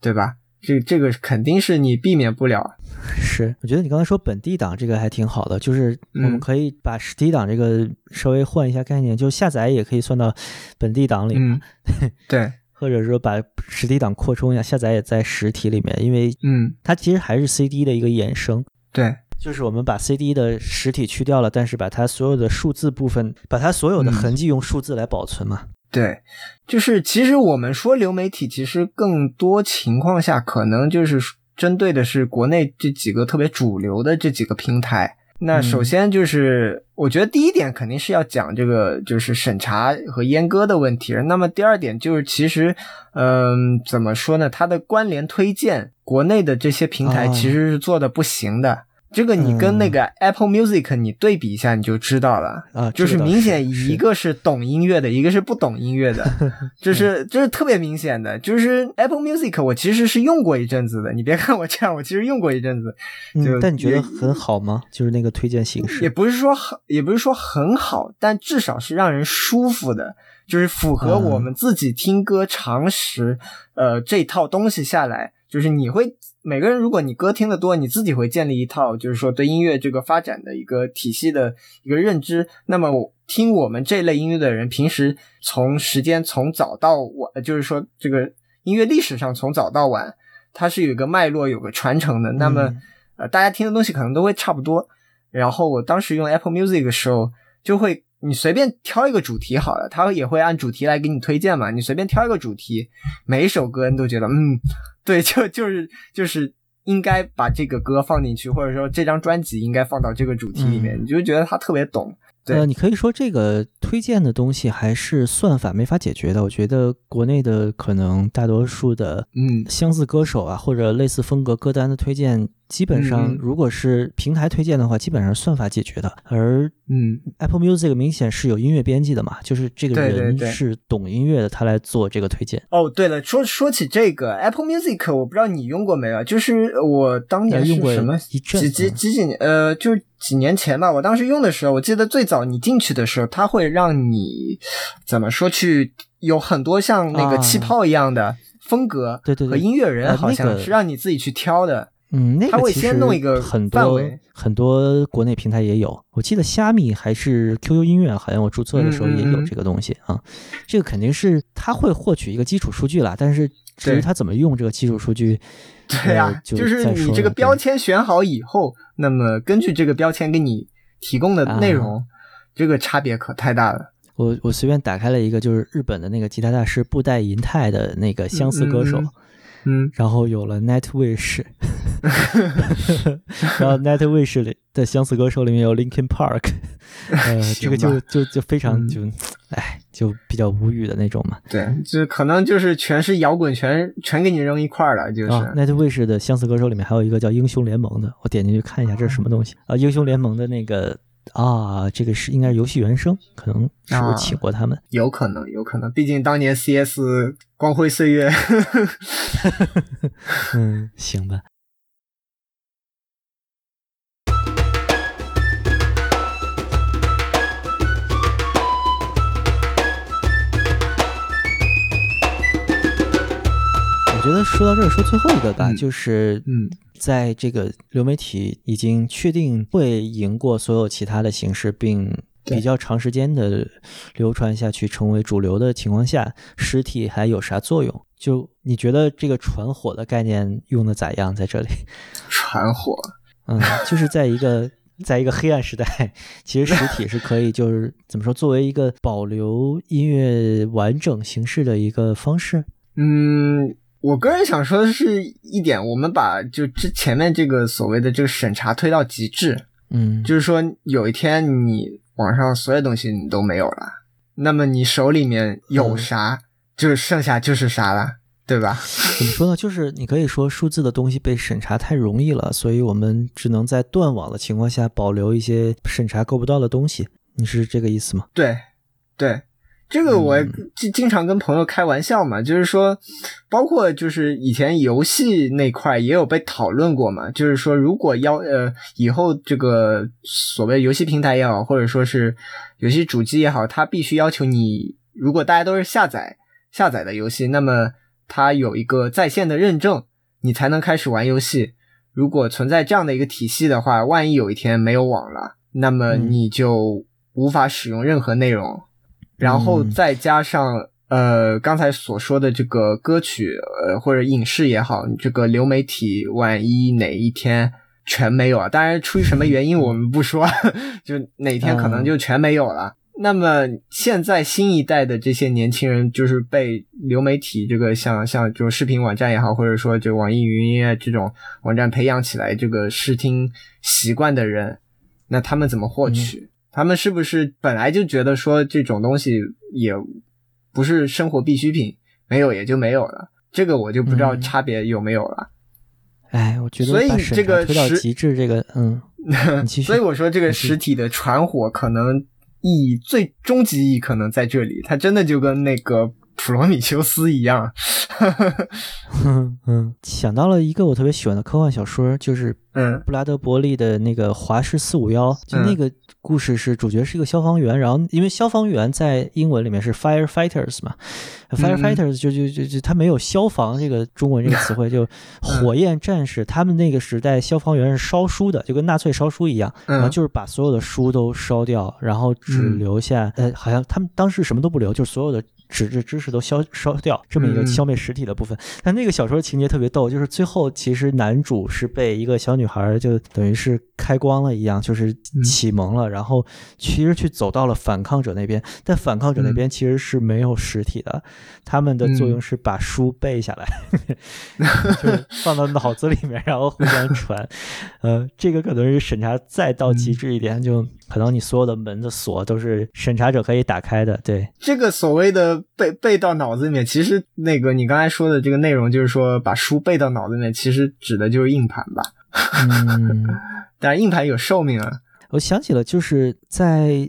对吧？这这个肯定是你避免不了。是，我觉得你刚才说本地党这个还挺好的，就是我们嗯可以把实体党这个稍微换一下概念，就下载也可以算到本地党里，嗯，对，或者说把实体党扩充一下，下载也在实体里面，因为嗯，它其实还是 CD 的一个衍生。对，就是我们把 CD 的实体去掉了，但是把它所有的数字部分，把它所有的嗯痕迹用数字来保存嘛。对，就是其实我们说流媒体，其实更多情况下可能就是针对的是国内这几个特别主流的这几个平台。那首先就是，我觉得第一点肯定是要讲这个就是审查和阉割的问题。那么第二点就是，其实，嗯、怎么说呢？它的关联推荐，国内的这些平台哦其实是做的不行的。这个你跟那嗯个 Apple Music 你对比一下，你就知道了。啊，就是明显一个是懂音乐的，一个是不懂音乐的，就是就是特别明显的。就是 Apple Music 我其实是用过一阵子的，你别看我这样，我其实用过一阵子，就嗯，但你觉得很好吗？就是那个推荐形式也，不是说很，也不是说很好，但至少是让人舒服的，就是符合嗯我们自己听歌常识。呃，这套东西下来，就是你会每个人，如果你歌听得多，你自己会建立一套，就是说对音乐这个发展的一个体系的一个认知。那么我听我们这类音乐的人，平时从时间从早到晚，就是说这个音乐历史上从早到晚，它是有一个脉络，有个传承的。那么嗯呃，大家听的东西可能都会差不多。然后我当时用 Apple Music 的时候，就会你随便挑一个主题好了，他也会按主题来给你推荐嘛。你随便挑一个主题，每一首歌你都觉得，嗯，对，就就是就是应该把这个歌放进去，或者说这张专辑应该放到这个主题里面，嗯你就觉得他特别懂。对呃，你可以说这个推荐的东西还是算法没法解决的。我觉得国内的可能大多数的嗯相似歌手啊，或者类似风格歌单的推荐，基本上如果是平台推荐的话，基本上是算法解决的。而嗯 Apple Music 明显是有音乐编辑的嘛，就是这个人是懂音乐的，他来做这个推荐。哦，对了，说说起这个 Apple Music，我不知道你用过没有？就是我当年用过什么几几嗯几几年，呃，就是几年前吧。我当时用的时候，我记得最早你进去的时候，它会让你怎么说去有很多像那个气泡一样的风格，对对对和音乐人好像是让你自己去挑的。嗯，那他会个其实先弄一个很多很多国内平台也有，我记得虾米还是 QQ 音乐，好像我注册的时候也有这个东西啊。这个肯定是它会获取一个基础数据啦，但是至于他怎么用这个基础数据，对呀、呃就就是你这个标签选好以后，那么根据这个标签给你提供的内容，啊这个差别可太大了。我我随便打开了一个，就是日本的那个吉他大师布袋银太的那个相似歌手，嗯嗯嗯然后有了 Nightwish，然后 Nightwish 里的相似歌手里面有 Linkin Park，呃，这个就就就非常嗯就，哎，就比较无语的那种嘛。对，就可能就是全是摇滚，全全给你扔一块儿了，就是。啊，Nightwish 的相似歌手里面还有一个叫英雄联盟的，我点进去看一下这是什么东西啊？英雄联盟的那个啊，这个是应该是游戏原声，可能是不啊是请过他们？有可能，有可能，毕竟当年 CS 光辉岁月。嗯，行吧。我觉得说到这儿，说最后一个吧，嗯就是嗯在这个流媒体已经确定会赢过所有其他的形式，并比较长时间的流传下去，成为主流的情况下，实体还有啥作用？就你觉得这个传火的概念用的咋样？在这里，传火，嗯，就是在一个在一个黑暗时代，其实 实体是可以，就是怎么说，作为一个保留音乐完整形式的一个方式。嗯，我个人想说的是一点，我们把就之前面这个所谓的这个审查推到极致，嗯，就是说有一天你网上所有东西你都没有了，那么你手里面有嗯啥，就剩下就是啥了，对吧？怎么说呢？就是你可以说数字的东西被审查太容易了，所以我们只能在断网的情况下保留一些审查够不到的东西。你是这个意思吗？对，对，这个我嗯经经常跟朋友开玩笑嘛，就是说，包括就是以前游戏那块也有被讨论过嘛，就是说如果要呃以后这个所谓游戏平台也好，或者说是游戏主机也好，它必须要求你，如果大家都是下载下载的游戏，那么它有一个在线的认证，你才能开始玩游戏。如果存在这样的一个体系的话，万一有一天没有网了，那么嗯你就无法使用任何内容。然后嗯再加上呃刚才所说的这个歌曲呃或者影视也好，你这个流媒体万一哪一天全没有啊，当然出于什么原因我们不说，就哪天可能就全没有了。那么现在新一代的这些年轻人，就是被流媒体这个像像这种视频网站也好，或者说就网易云音乐这种网站培养起来这个视听习惯的人，那他们怎么获取？他们是不是本来就觉得说这种东西也不是生活必需品，没有也就没有了？这个我就不知道嗯差别有没有了。哎，我觉得所以这个推到实极致，这个嗯，所以我说这个实体的传火可能意义最终极意义可能在这里，它真的就跟那个普罗米修斯一样。嗯。嗯，想到了一个我特别喜欢的科幻小说，就是嗯。布拉德伯利的那个《华氏四五幺》，就那个故事是主角是一个消防员，然后因为消防员在英文里面是 firefighters 嘛，firefighters 就就就就他没有消防这个中文这个词汇，就 火焰战士，他们那个时代消防员是烧书的，就跟纳粹烧书一样，然后嗯就是把所有的书都烧掉，然后只嗯。留下呃，好像他们当时什么都不留，就是所有的纸质知识都消烧掉，这么一个嗯消灭实体的部分。但那个小说情节特别逗，就是最后其实男主是被一个小女孩就等于是开光了一样，就是嗯启蒙了，然后其实去走到了反抗者那边，但反抗者那边其实是没有实体的，他们的作用嗯是把书背下来，就是放到脑子里面，然后互相传。呃，这个可能是审查再到极致一点，就可能你所有的门的锁都是审查者可以打开的。对，这个所谓的背背到脑子里面，其实那个你刚才说的这个内容，就是说把书背到脑子里面，其实指的就是硬盘吧。嗯，但是硬盘有寿命啊。我想起了，就是在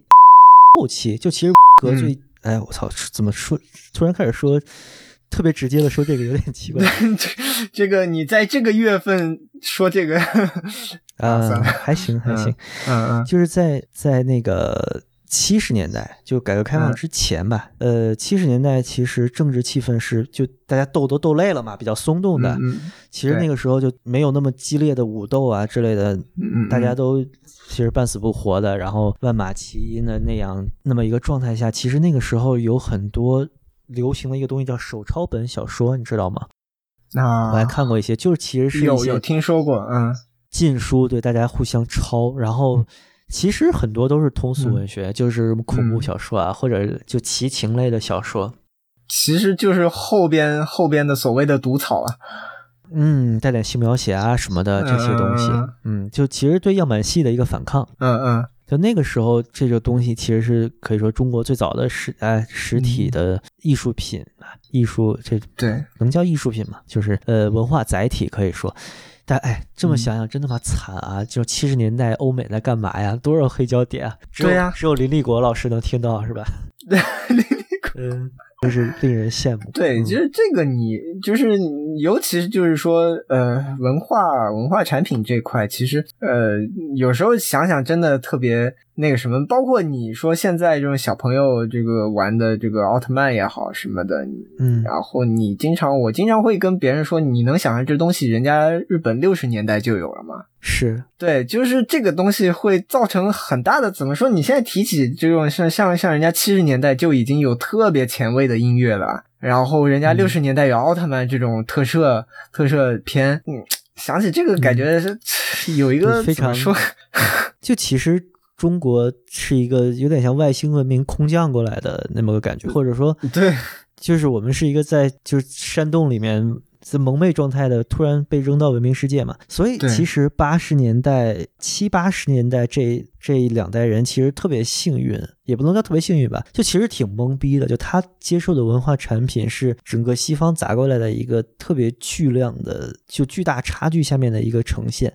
后期，就其实和嗯最，哎，我操，怎么说？突然开始说特别直接的说这个有点奇怪。这这个你在这个月份说这个，啊、还行还行，嗯嗯就是在在那个七十年代，就改革开放嗯之前吧。呃，七十年代其实政治气氛是就大家斗都斗累了嘛，比较松动的。嗯其实那个时候就没有那么激烈的武斗啊之类的，大家都其实半死不活的，然后万马齐喑的那样那么一个状态下，其实那个时候有很多流行的一个东西叫手抄本小说，你知道吗？那，我还看过一些，就是其实是有有听说过，嗯禁书，对大家互相抄，然后。其实很多都是通俗嗯文学，就是恐怖嗯小说啊，或者就奇情类的小说，其实就是后边后边的所谓的毒草啊。嗯，带点性描写啊什么的这些东西，嗯嗯，就其实对样板戏的一个反抗。嗯嗯就那个时候，这个东西其实是可以说中国最早的实哎实体的艺术品啊，艺术这对，能叫艺术品吗？就是呃文化载体可以说。但哎，这么嗯想想真他妈惨啊！就七十年代欧美在干嘛呀？多少黑胶碟啊！对呀只有林立国老师能听到是吧？嗯，真是令人羡慕。对，嗯就是这个你就是尤其是就是说呃文化文化产品这块，其实呃有时候想想真的特别那个什么，包括你说现在这种小朋友这个玩的这个奥特曼也好什么的，嗯然后你经常我经常会跟别人说，你能想象这东西人家日本六十年代就有了吗？是对，就是这个东西会造成很大的怎么说？你现在提起这种像像像人家七十年代就已经有特别前卫的音乐了，然后人家嗯六十年代有奥特曼这种特摄、特摄片，嗯，想起这个感觉是、有一个对非常说？就其实中国是一个有点像外星文明空降过来的那么个感觉，或者说对，就是我们是一个在就是山洞里面在蒙昧状态的，突然被扔到文明世界嘛。所以其实八十年代、七八十年代这这两代人其实特别幸运，也不能叫特别幸运吧，就其实挺懵逼的。就他接受的文化产品是整个西方砸过来的一个特别巨量的，就巨大差距下面的一个呈现。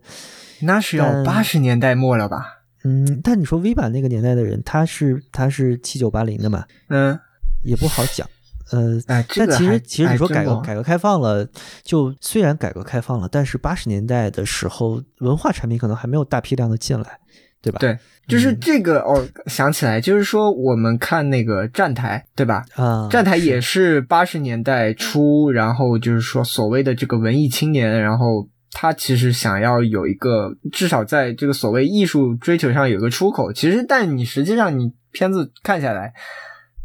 那是要但八十年代末了吧？嗯，但你说 V 版那个年代的人，他是他是七九八零的嘛，嗯，也不好讲。呃，哎，这但其实其实你说改革哎改革开放了，就虽然改革开放了，但是八十年代的时候，文化产品可能还没有大批量的进来，对吧？对，就是嗯这个哦，想起来，就是说我们看那个站台，对吧？啊，站台也是八十年代初，然后就是说所谓的这个文艺青年，然后他其实想要有一个至少在这个所谓艺术追求上有一个出口。其实，但你实际上你片子看下来，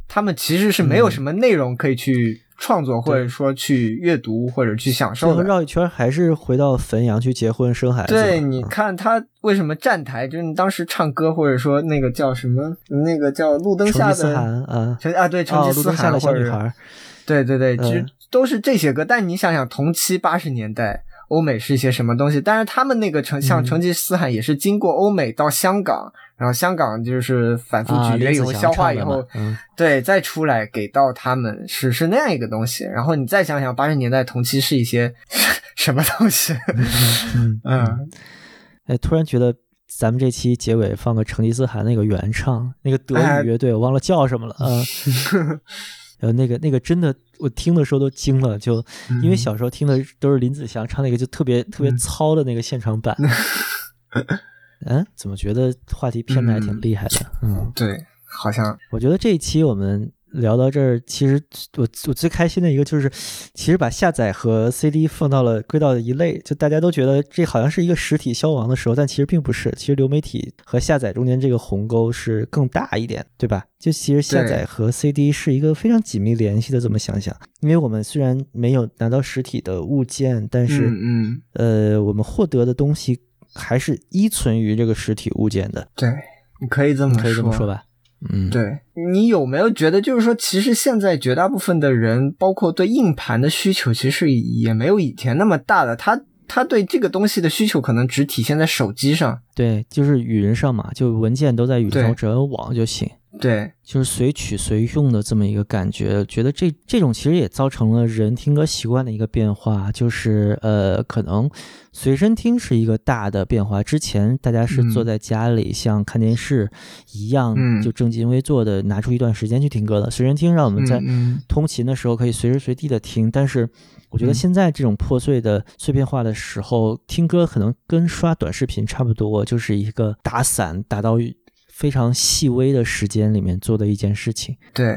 他们其实是没有什么内容可以去创作，或者说去阅读或者去享受的。绕一圈还是回到汾阳去结婚生孩子。对，你嗯看他为什么站台，就是你当时唱歌，或者说那个叫什么，那个叫路灯下的汗啊，成啊，对，成哦，吉思汗或者是小女孩，对对对，其实嗯都是这些歌。但你想想，同期八十年代欧美是一些什么东西？但是他们那个成像嗯成吉思汗也是经过欧美到香港，然后香港就是反复啊，咀嚼以后消化以后对，再出来给到他们是是那样一个东西。然后你再想想，八十年代同期是一些 什么东西？嗯嗯，哎，突然觉得咱们这期结尾放个成吉思汗那个原唱，那个德哎语乐队，我忘了叫什么了啊。呃，那个那个真的，我听的时候都惊了，就因为小时候听的都是林子祥唱那个，就特别特别嗯糙的那个现场版。嗯，怎么觉得话题偏的还挺厉害的？嗯，对，好像我觉得这一期我们聊到这儿，其实我我最开心的一个就是，其实把下载和 CD 放到了归到了一类，就大家都觉得这好像是一个实体消亡的时候，但其实并不是。其实流媒体和下载中间这个鸿沟是更大一点，对吧？就其实下载和 CD 是一个非常紧密联系的，这么想想，因为我们虽然没有拿到实体的物件，但是、嗯嗯，呃，我们获得的东西还是依存于这个实体物件的，对，你可以这么可以这么说吧？嗯，对你有没有觉得，就是说，其实现在绝大部分的人，包括对硬盘的需求，其实也没有以前那么大了。他他对这个东西的需求，可能只体现在手机上。对，就是语音上嘛，就文件都在语音上，只要有网就行，对，就是随取随用的这么一个感觉。觉得这这种其实也造成了人听歌习惯的一个变化，就是呃，可能随身听是一个大的变化。之前大家是坐嗯在家里像看电视一样，嗯就正襟危坐的拿出一段时间去听歌的。随身听让我们在嗯通勤的时候可以随时随地的听，但是我觉得嗯现在这种破碎的碎片化的时候，听歌可能跟刷短视频差不多，就是一个打散打到非常细微的时间里面做的一件事情。对，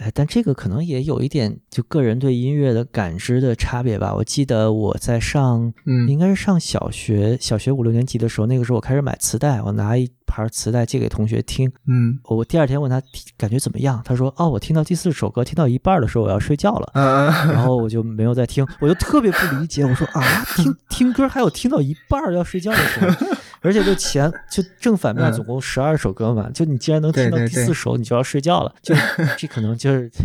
哎，但这个可能也有一点就个人对音乐的感知的差别吧。我记得我在上，嗯应该是上小学，小学五六年级的时候，那个时候我开始买磁带，我拿一盘磁带借给同学听。嗯我第二天问他感觉怎么样，他说：“哦，我听到第四首歌，听到一半的时候我要睡觉了。”嗯然后我就没有再听，我就特别不理解，我说啊，听听歌还有听到一半要睡觉的时候，而且就前 就正反面嗯总共十二首歌嘛，就你既然能听到第四首，你就要睡觉了，就 这可能就是这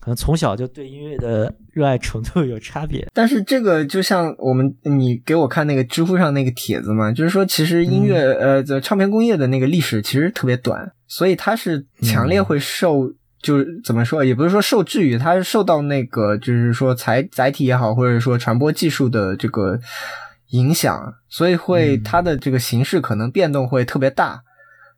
可能从小就对音乐的热爱程度有差别。但是这个就像我们你给我看那个知乎上那个帖子嘛，就是说其实音乐、呃这唱片工业的那个历史其实特别短，所以它是强烈会受。就是怎么说，也不是说受制于，它是受到那个，就是说载载体也好，或者说传播技术的这个影响，所以会嗯它的这个形式可能变动会特别大。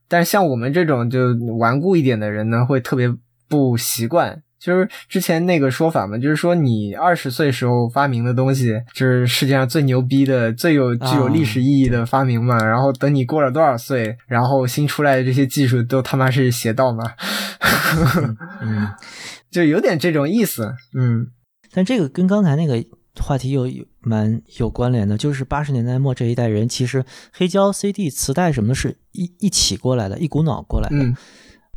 但是像我们这种就顽固一点的人呢，会特别不习惯。就是之前那个说法嘛，就是说你二十岁时候发明的东西，就是世界上最牛逼的、最有具有历史意义的发明嘛。然后等你过了多少岁，然后新出来的这些技术都他妈是邪道嘛，嗯，就有点这种意思。嗯但这个跟刚才那个话题有有蛮有关联的，就是八十年代末这一代人，其实黑胶、CD、磁带什么的是一一起过来的，一股脑过来的。嗯，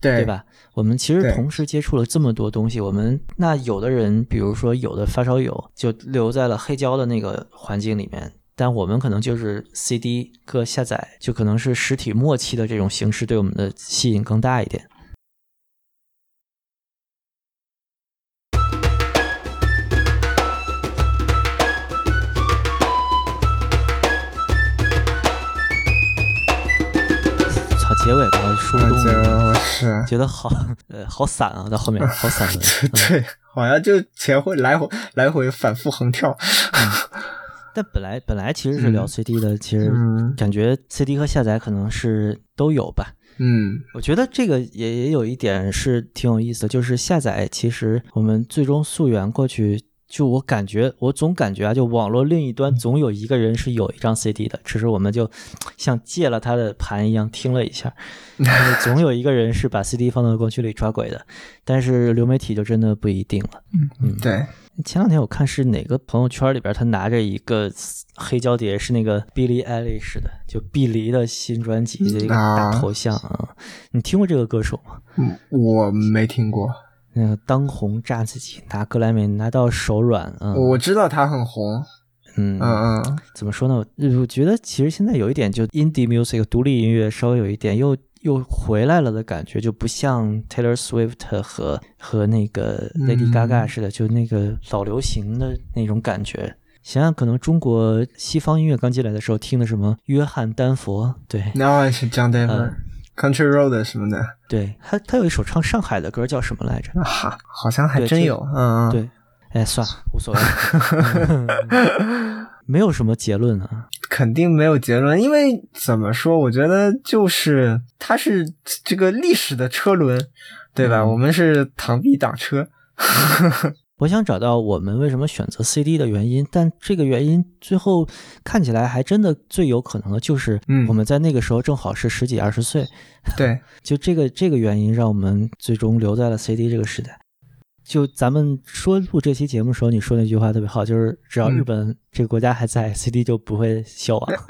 对对？吧？我们其实同时接触了这么多东西，我们那有的人，比如说有的发烧友就留在了黑胶的那个环境里面，但我们可能就是 CD 各下载，就可能是实体末期的这种形式对我们的吸引更大一点。结尾吧，说不动觉得好，呃，好散啊，在后面好散 对，好像就前后来回来回反复横跳。但本来本来其实是聊嗯。CD 的，其实嗯。感觉 CD 和下载可能是都有吧。嗯。我觉得这个也也有一点是挺有意思的，就是下载其实我们最终溯源过去，就我感觉我总感觉啊，就网络另一端总有一个人是有一张 CD 的，只是我们就像借了他的盘一样听了一下，总有一个人是把 CD 放到光驱里抓鬼的，但是流媒体就真的不一定了。嗯，对，前两天我看是哪个朋友圈里边，他拿着一个黑胶碟，是那个 Billie Eilish 的，就碧梨的新专辑的一个大头像啊。你听过这个歌手吗？嗯我没听过，那个当红炸自己，拿格莱美拿到手软啊。我知道他很红。嗯嗯嗯怎么说呢？我我觉得其实现在有一点，就 indie music 独立音乐稍微有一点又又回来了的感觉，就不像 Taylor Swift 和和那个 Lady 嗯 Gaga 似的，就那个老流行的那种感觉。想想可能中国西方音乐刚进来的时候听的什么约翰丹佛，对那是 John Denver、嗯 Country Road 什么的，对，他他有一首唱上海的歌叫什么来着？哈，好像还真有。嗯嗯，对，哎，算了，无所谓。没有什么结论啊。肯定没有结论，因为怎么说？我觉得就是它是这个历史的车轮，对吧？嗯我们是螳臂挡车。我想找到我们为什么选择 CD 的原因，但这个原因最后看起来还真的最有可能的就是嗯我们在那个时候正好是十几二十岁，对，就这个这个原因让我们最终留在了 CD 这个时代。就咱们说录这期节目的时候，你说那句话特别好，就是只要嗯日本这个国家还在、c d 就不会消亡。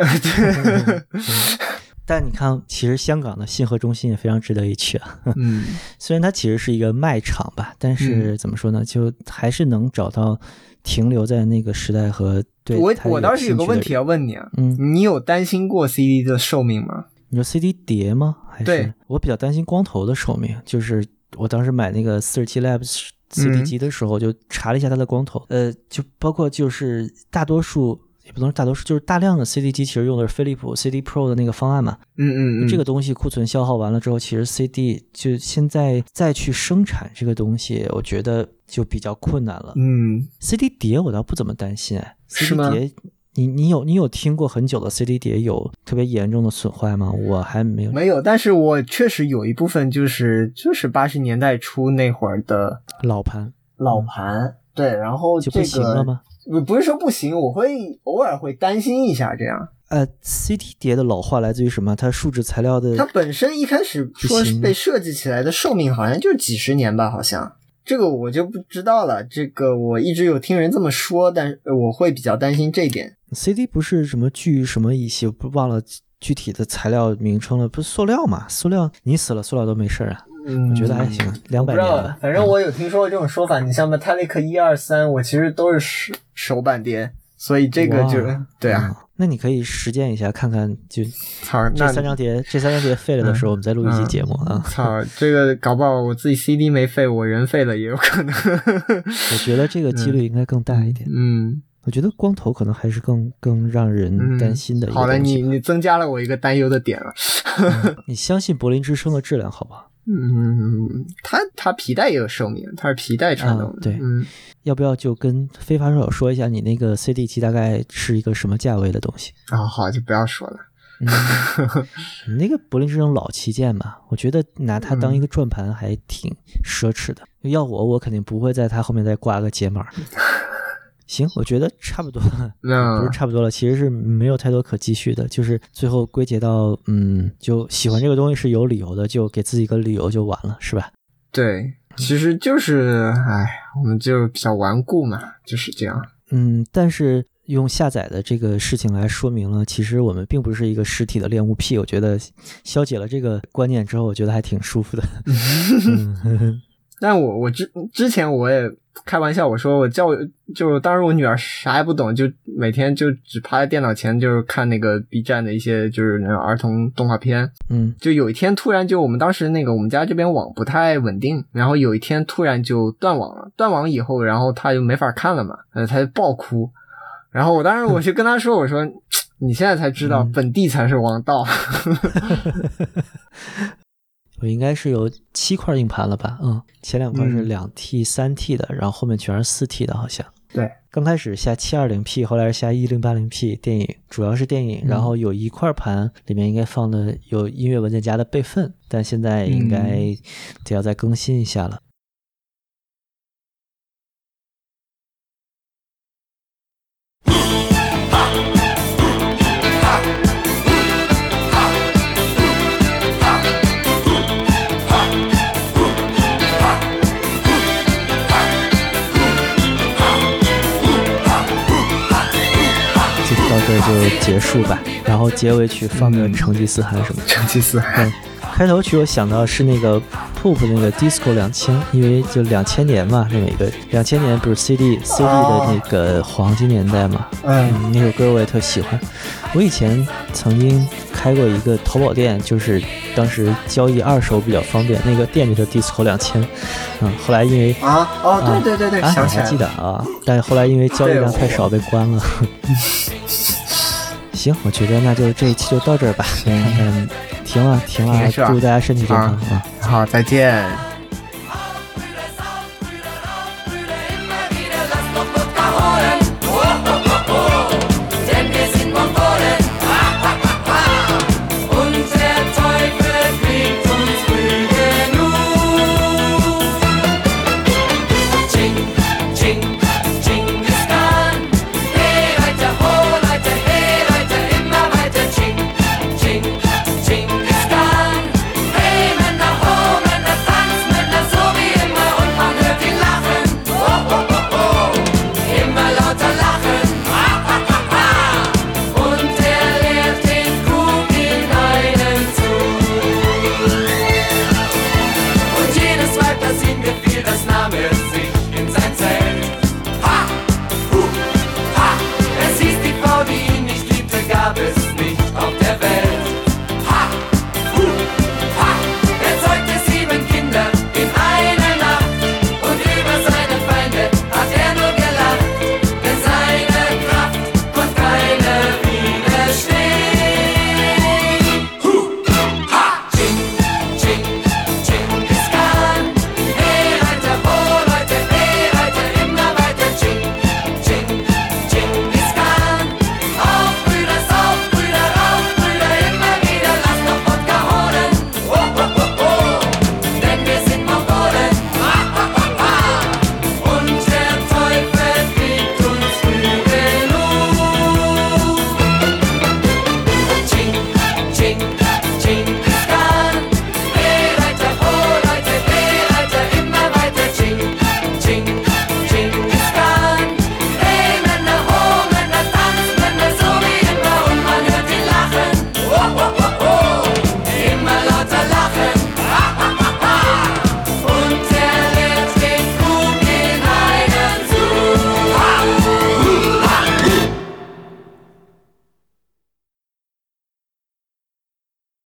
但你看，其实香港的信和中心也非常值得一去啊。嗯虽然它其实是一个卖场吧，但是怎么说呢，就还是能找到停留在那个时代和对我我倒是有个问题。要问你啊，嗯，你有担心过 CD 的寿命吗？你说 CD 碟吗？还是对我比较担心光头的寿命，就是我当时买那个四十七 Labs CD 嗯机的时候，就查了一下它的光头，呃，就包括就是大多数。也不能说大多数，就是大量的 CD 机其实用的是飞利浦 CD Pro 的那个方案嘛。嗯嗯嗯，这个东西库存消耗完了之后，其实 CD 就现在再去生产这个东西，我觉得就比较困难了。嗯 CD 碟我倒不怎么担心哎，CD 是吗碟，你你有你有听过很久的 CD 碟有特别严重的损坏吗？我还没有。没有，但是我确实有一部分就是就是八十年代初那会儿的老盘老盘，对，然后就这个不？不不是说不行，我会偶尔会担心一下这样。呃，CD 碟的老化来自于什么？它树脂材料的它本身一开始说是被设计起来的寿命好像就是几十年吧，好像这个我就不知道了。这个我一直有听人这么说，但我会比较担心这一点。CD 不是什么聚什么乙烯，我不忘了具体的材料名称了，不是塑料嘛？塑料你死了，塑料都没事儿啊。嗯，我觉得还行，两百不知道年了，。反正我有听说过这种说法。你像 Metallica 一二三，我其实都是手手板碟，所以这个就对啊。嗯那你可以实践一下，看看就操，这那三张碟，这三张碟废了的时候，我们再录一期嗯节目啊。操，这个搞不好我自己 CD 没废，我人废了也有可能。我觉得这个几率应该更大一点。嗯我觉得光头可能还是更更让人嗯，担心的好了，你你增加了我一个担忧的点了。你相信柏林之声的质量好不好？嗯，它它皮带也有寿命，它是皮带传动的。啊对嗯，要不要就跟非发烧友说一下，你那个 CD 机大概是一个什么价位的东西？啊、好，就不要说了。嗯，你那个柏林之声老旗舰嘛，我觉得拿它当一个转盘还挺奢侈的。要我，我肯定不会在它后面再挂个解码。行，我觉得差不多了。那不是差不多了，其实是没有太多可继续的，就是最后归结到，嗯，就喜欢这个东西是有理由的，就给自己一个理由就完了，是吧？对，其实就是，哎，我们就比较顽固嘛，就是这样。嗯，但是用下载的这个事情来说明了，其实我们并不是一个实体的恋物癖。我觉得消解了这个观念之后，我觉得还挺舒服的。但我我之之前我也开玩笑，我说我叫我就当时我女儿啥也不懂，就每天就只趴在电脑前，就是看那个 B 站的一些就是那种儿童动画片。嗯就有一天突然就我们当时那个我们家这边网不太稳定，然后有一天突然就断网了。断网以后，然后她就没法看了嘛，呃，她就爆哭。然后我当时我就跟她说，我说你现在才知道嗯本地才是王道。我应该是有七块硬盘了吧？嗯，前两块是嗯两 T、三 T 的，然后后面全是四 T 的，好像。对，刚开始下七二零 P，后来是下一零八零 P 电影，主要是电影，嗯然后有一块盘里面应该放的有音乐文件夹的备份，但现在应该嗯得要再更新一下了。就结束吧，然后结尾曲放个嗯成吉思汗什么的。成吉思汗嗯，开头曲我想到是那个 Poop 那个 Disco 两千，因为就两千年嘛，那么一个两千年不是 CD CD 的那个黄金年代嘛，嗯嗯，那首歌我也特喜欢。我以前曾经开过一个淘宝店，就是当时交易二手比较方便，那个店就叫 Disco 两千，嗯，后来因为啊哦啊对对对对，啊，你还想起来了。记得啊？但是后来因为交易量太少被关了。行，我觉得那就这一期就到这儿吧。看看停了停了祝大家身体健康啊啊！好，再见。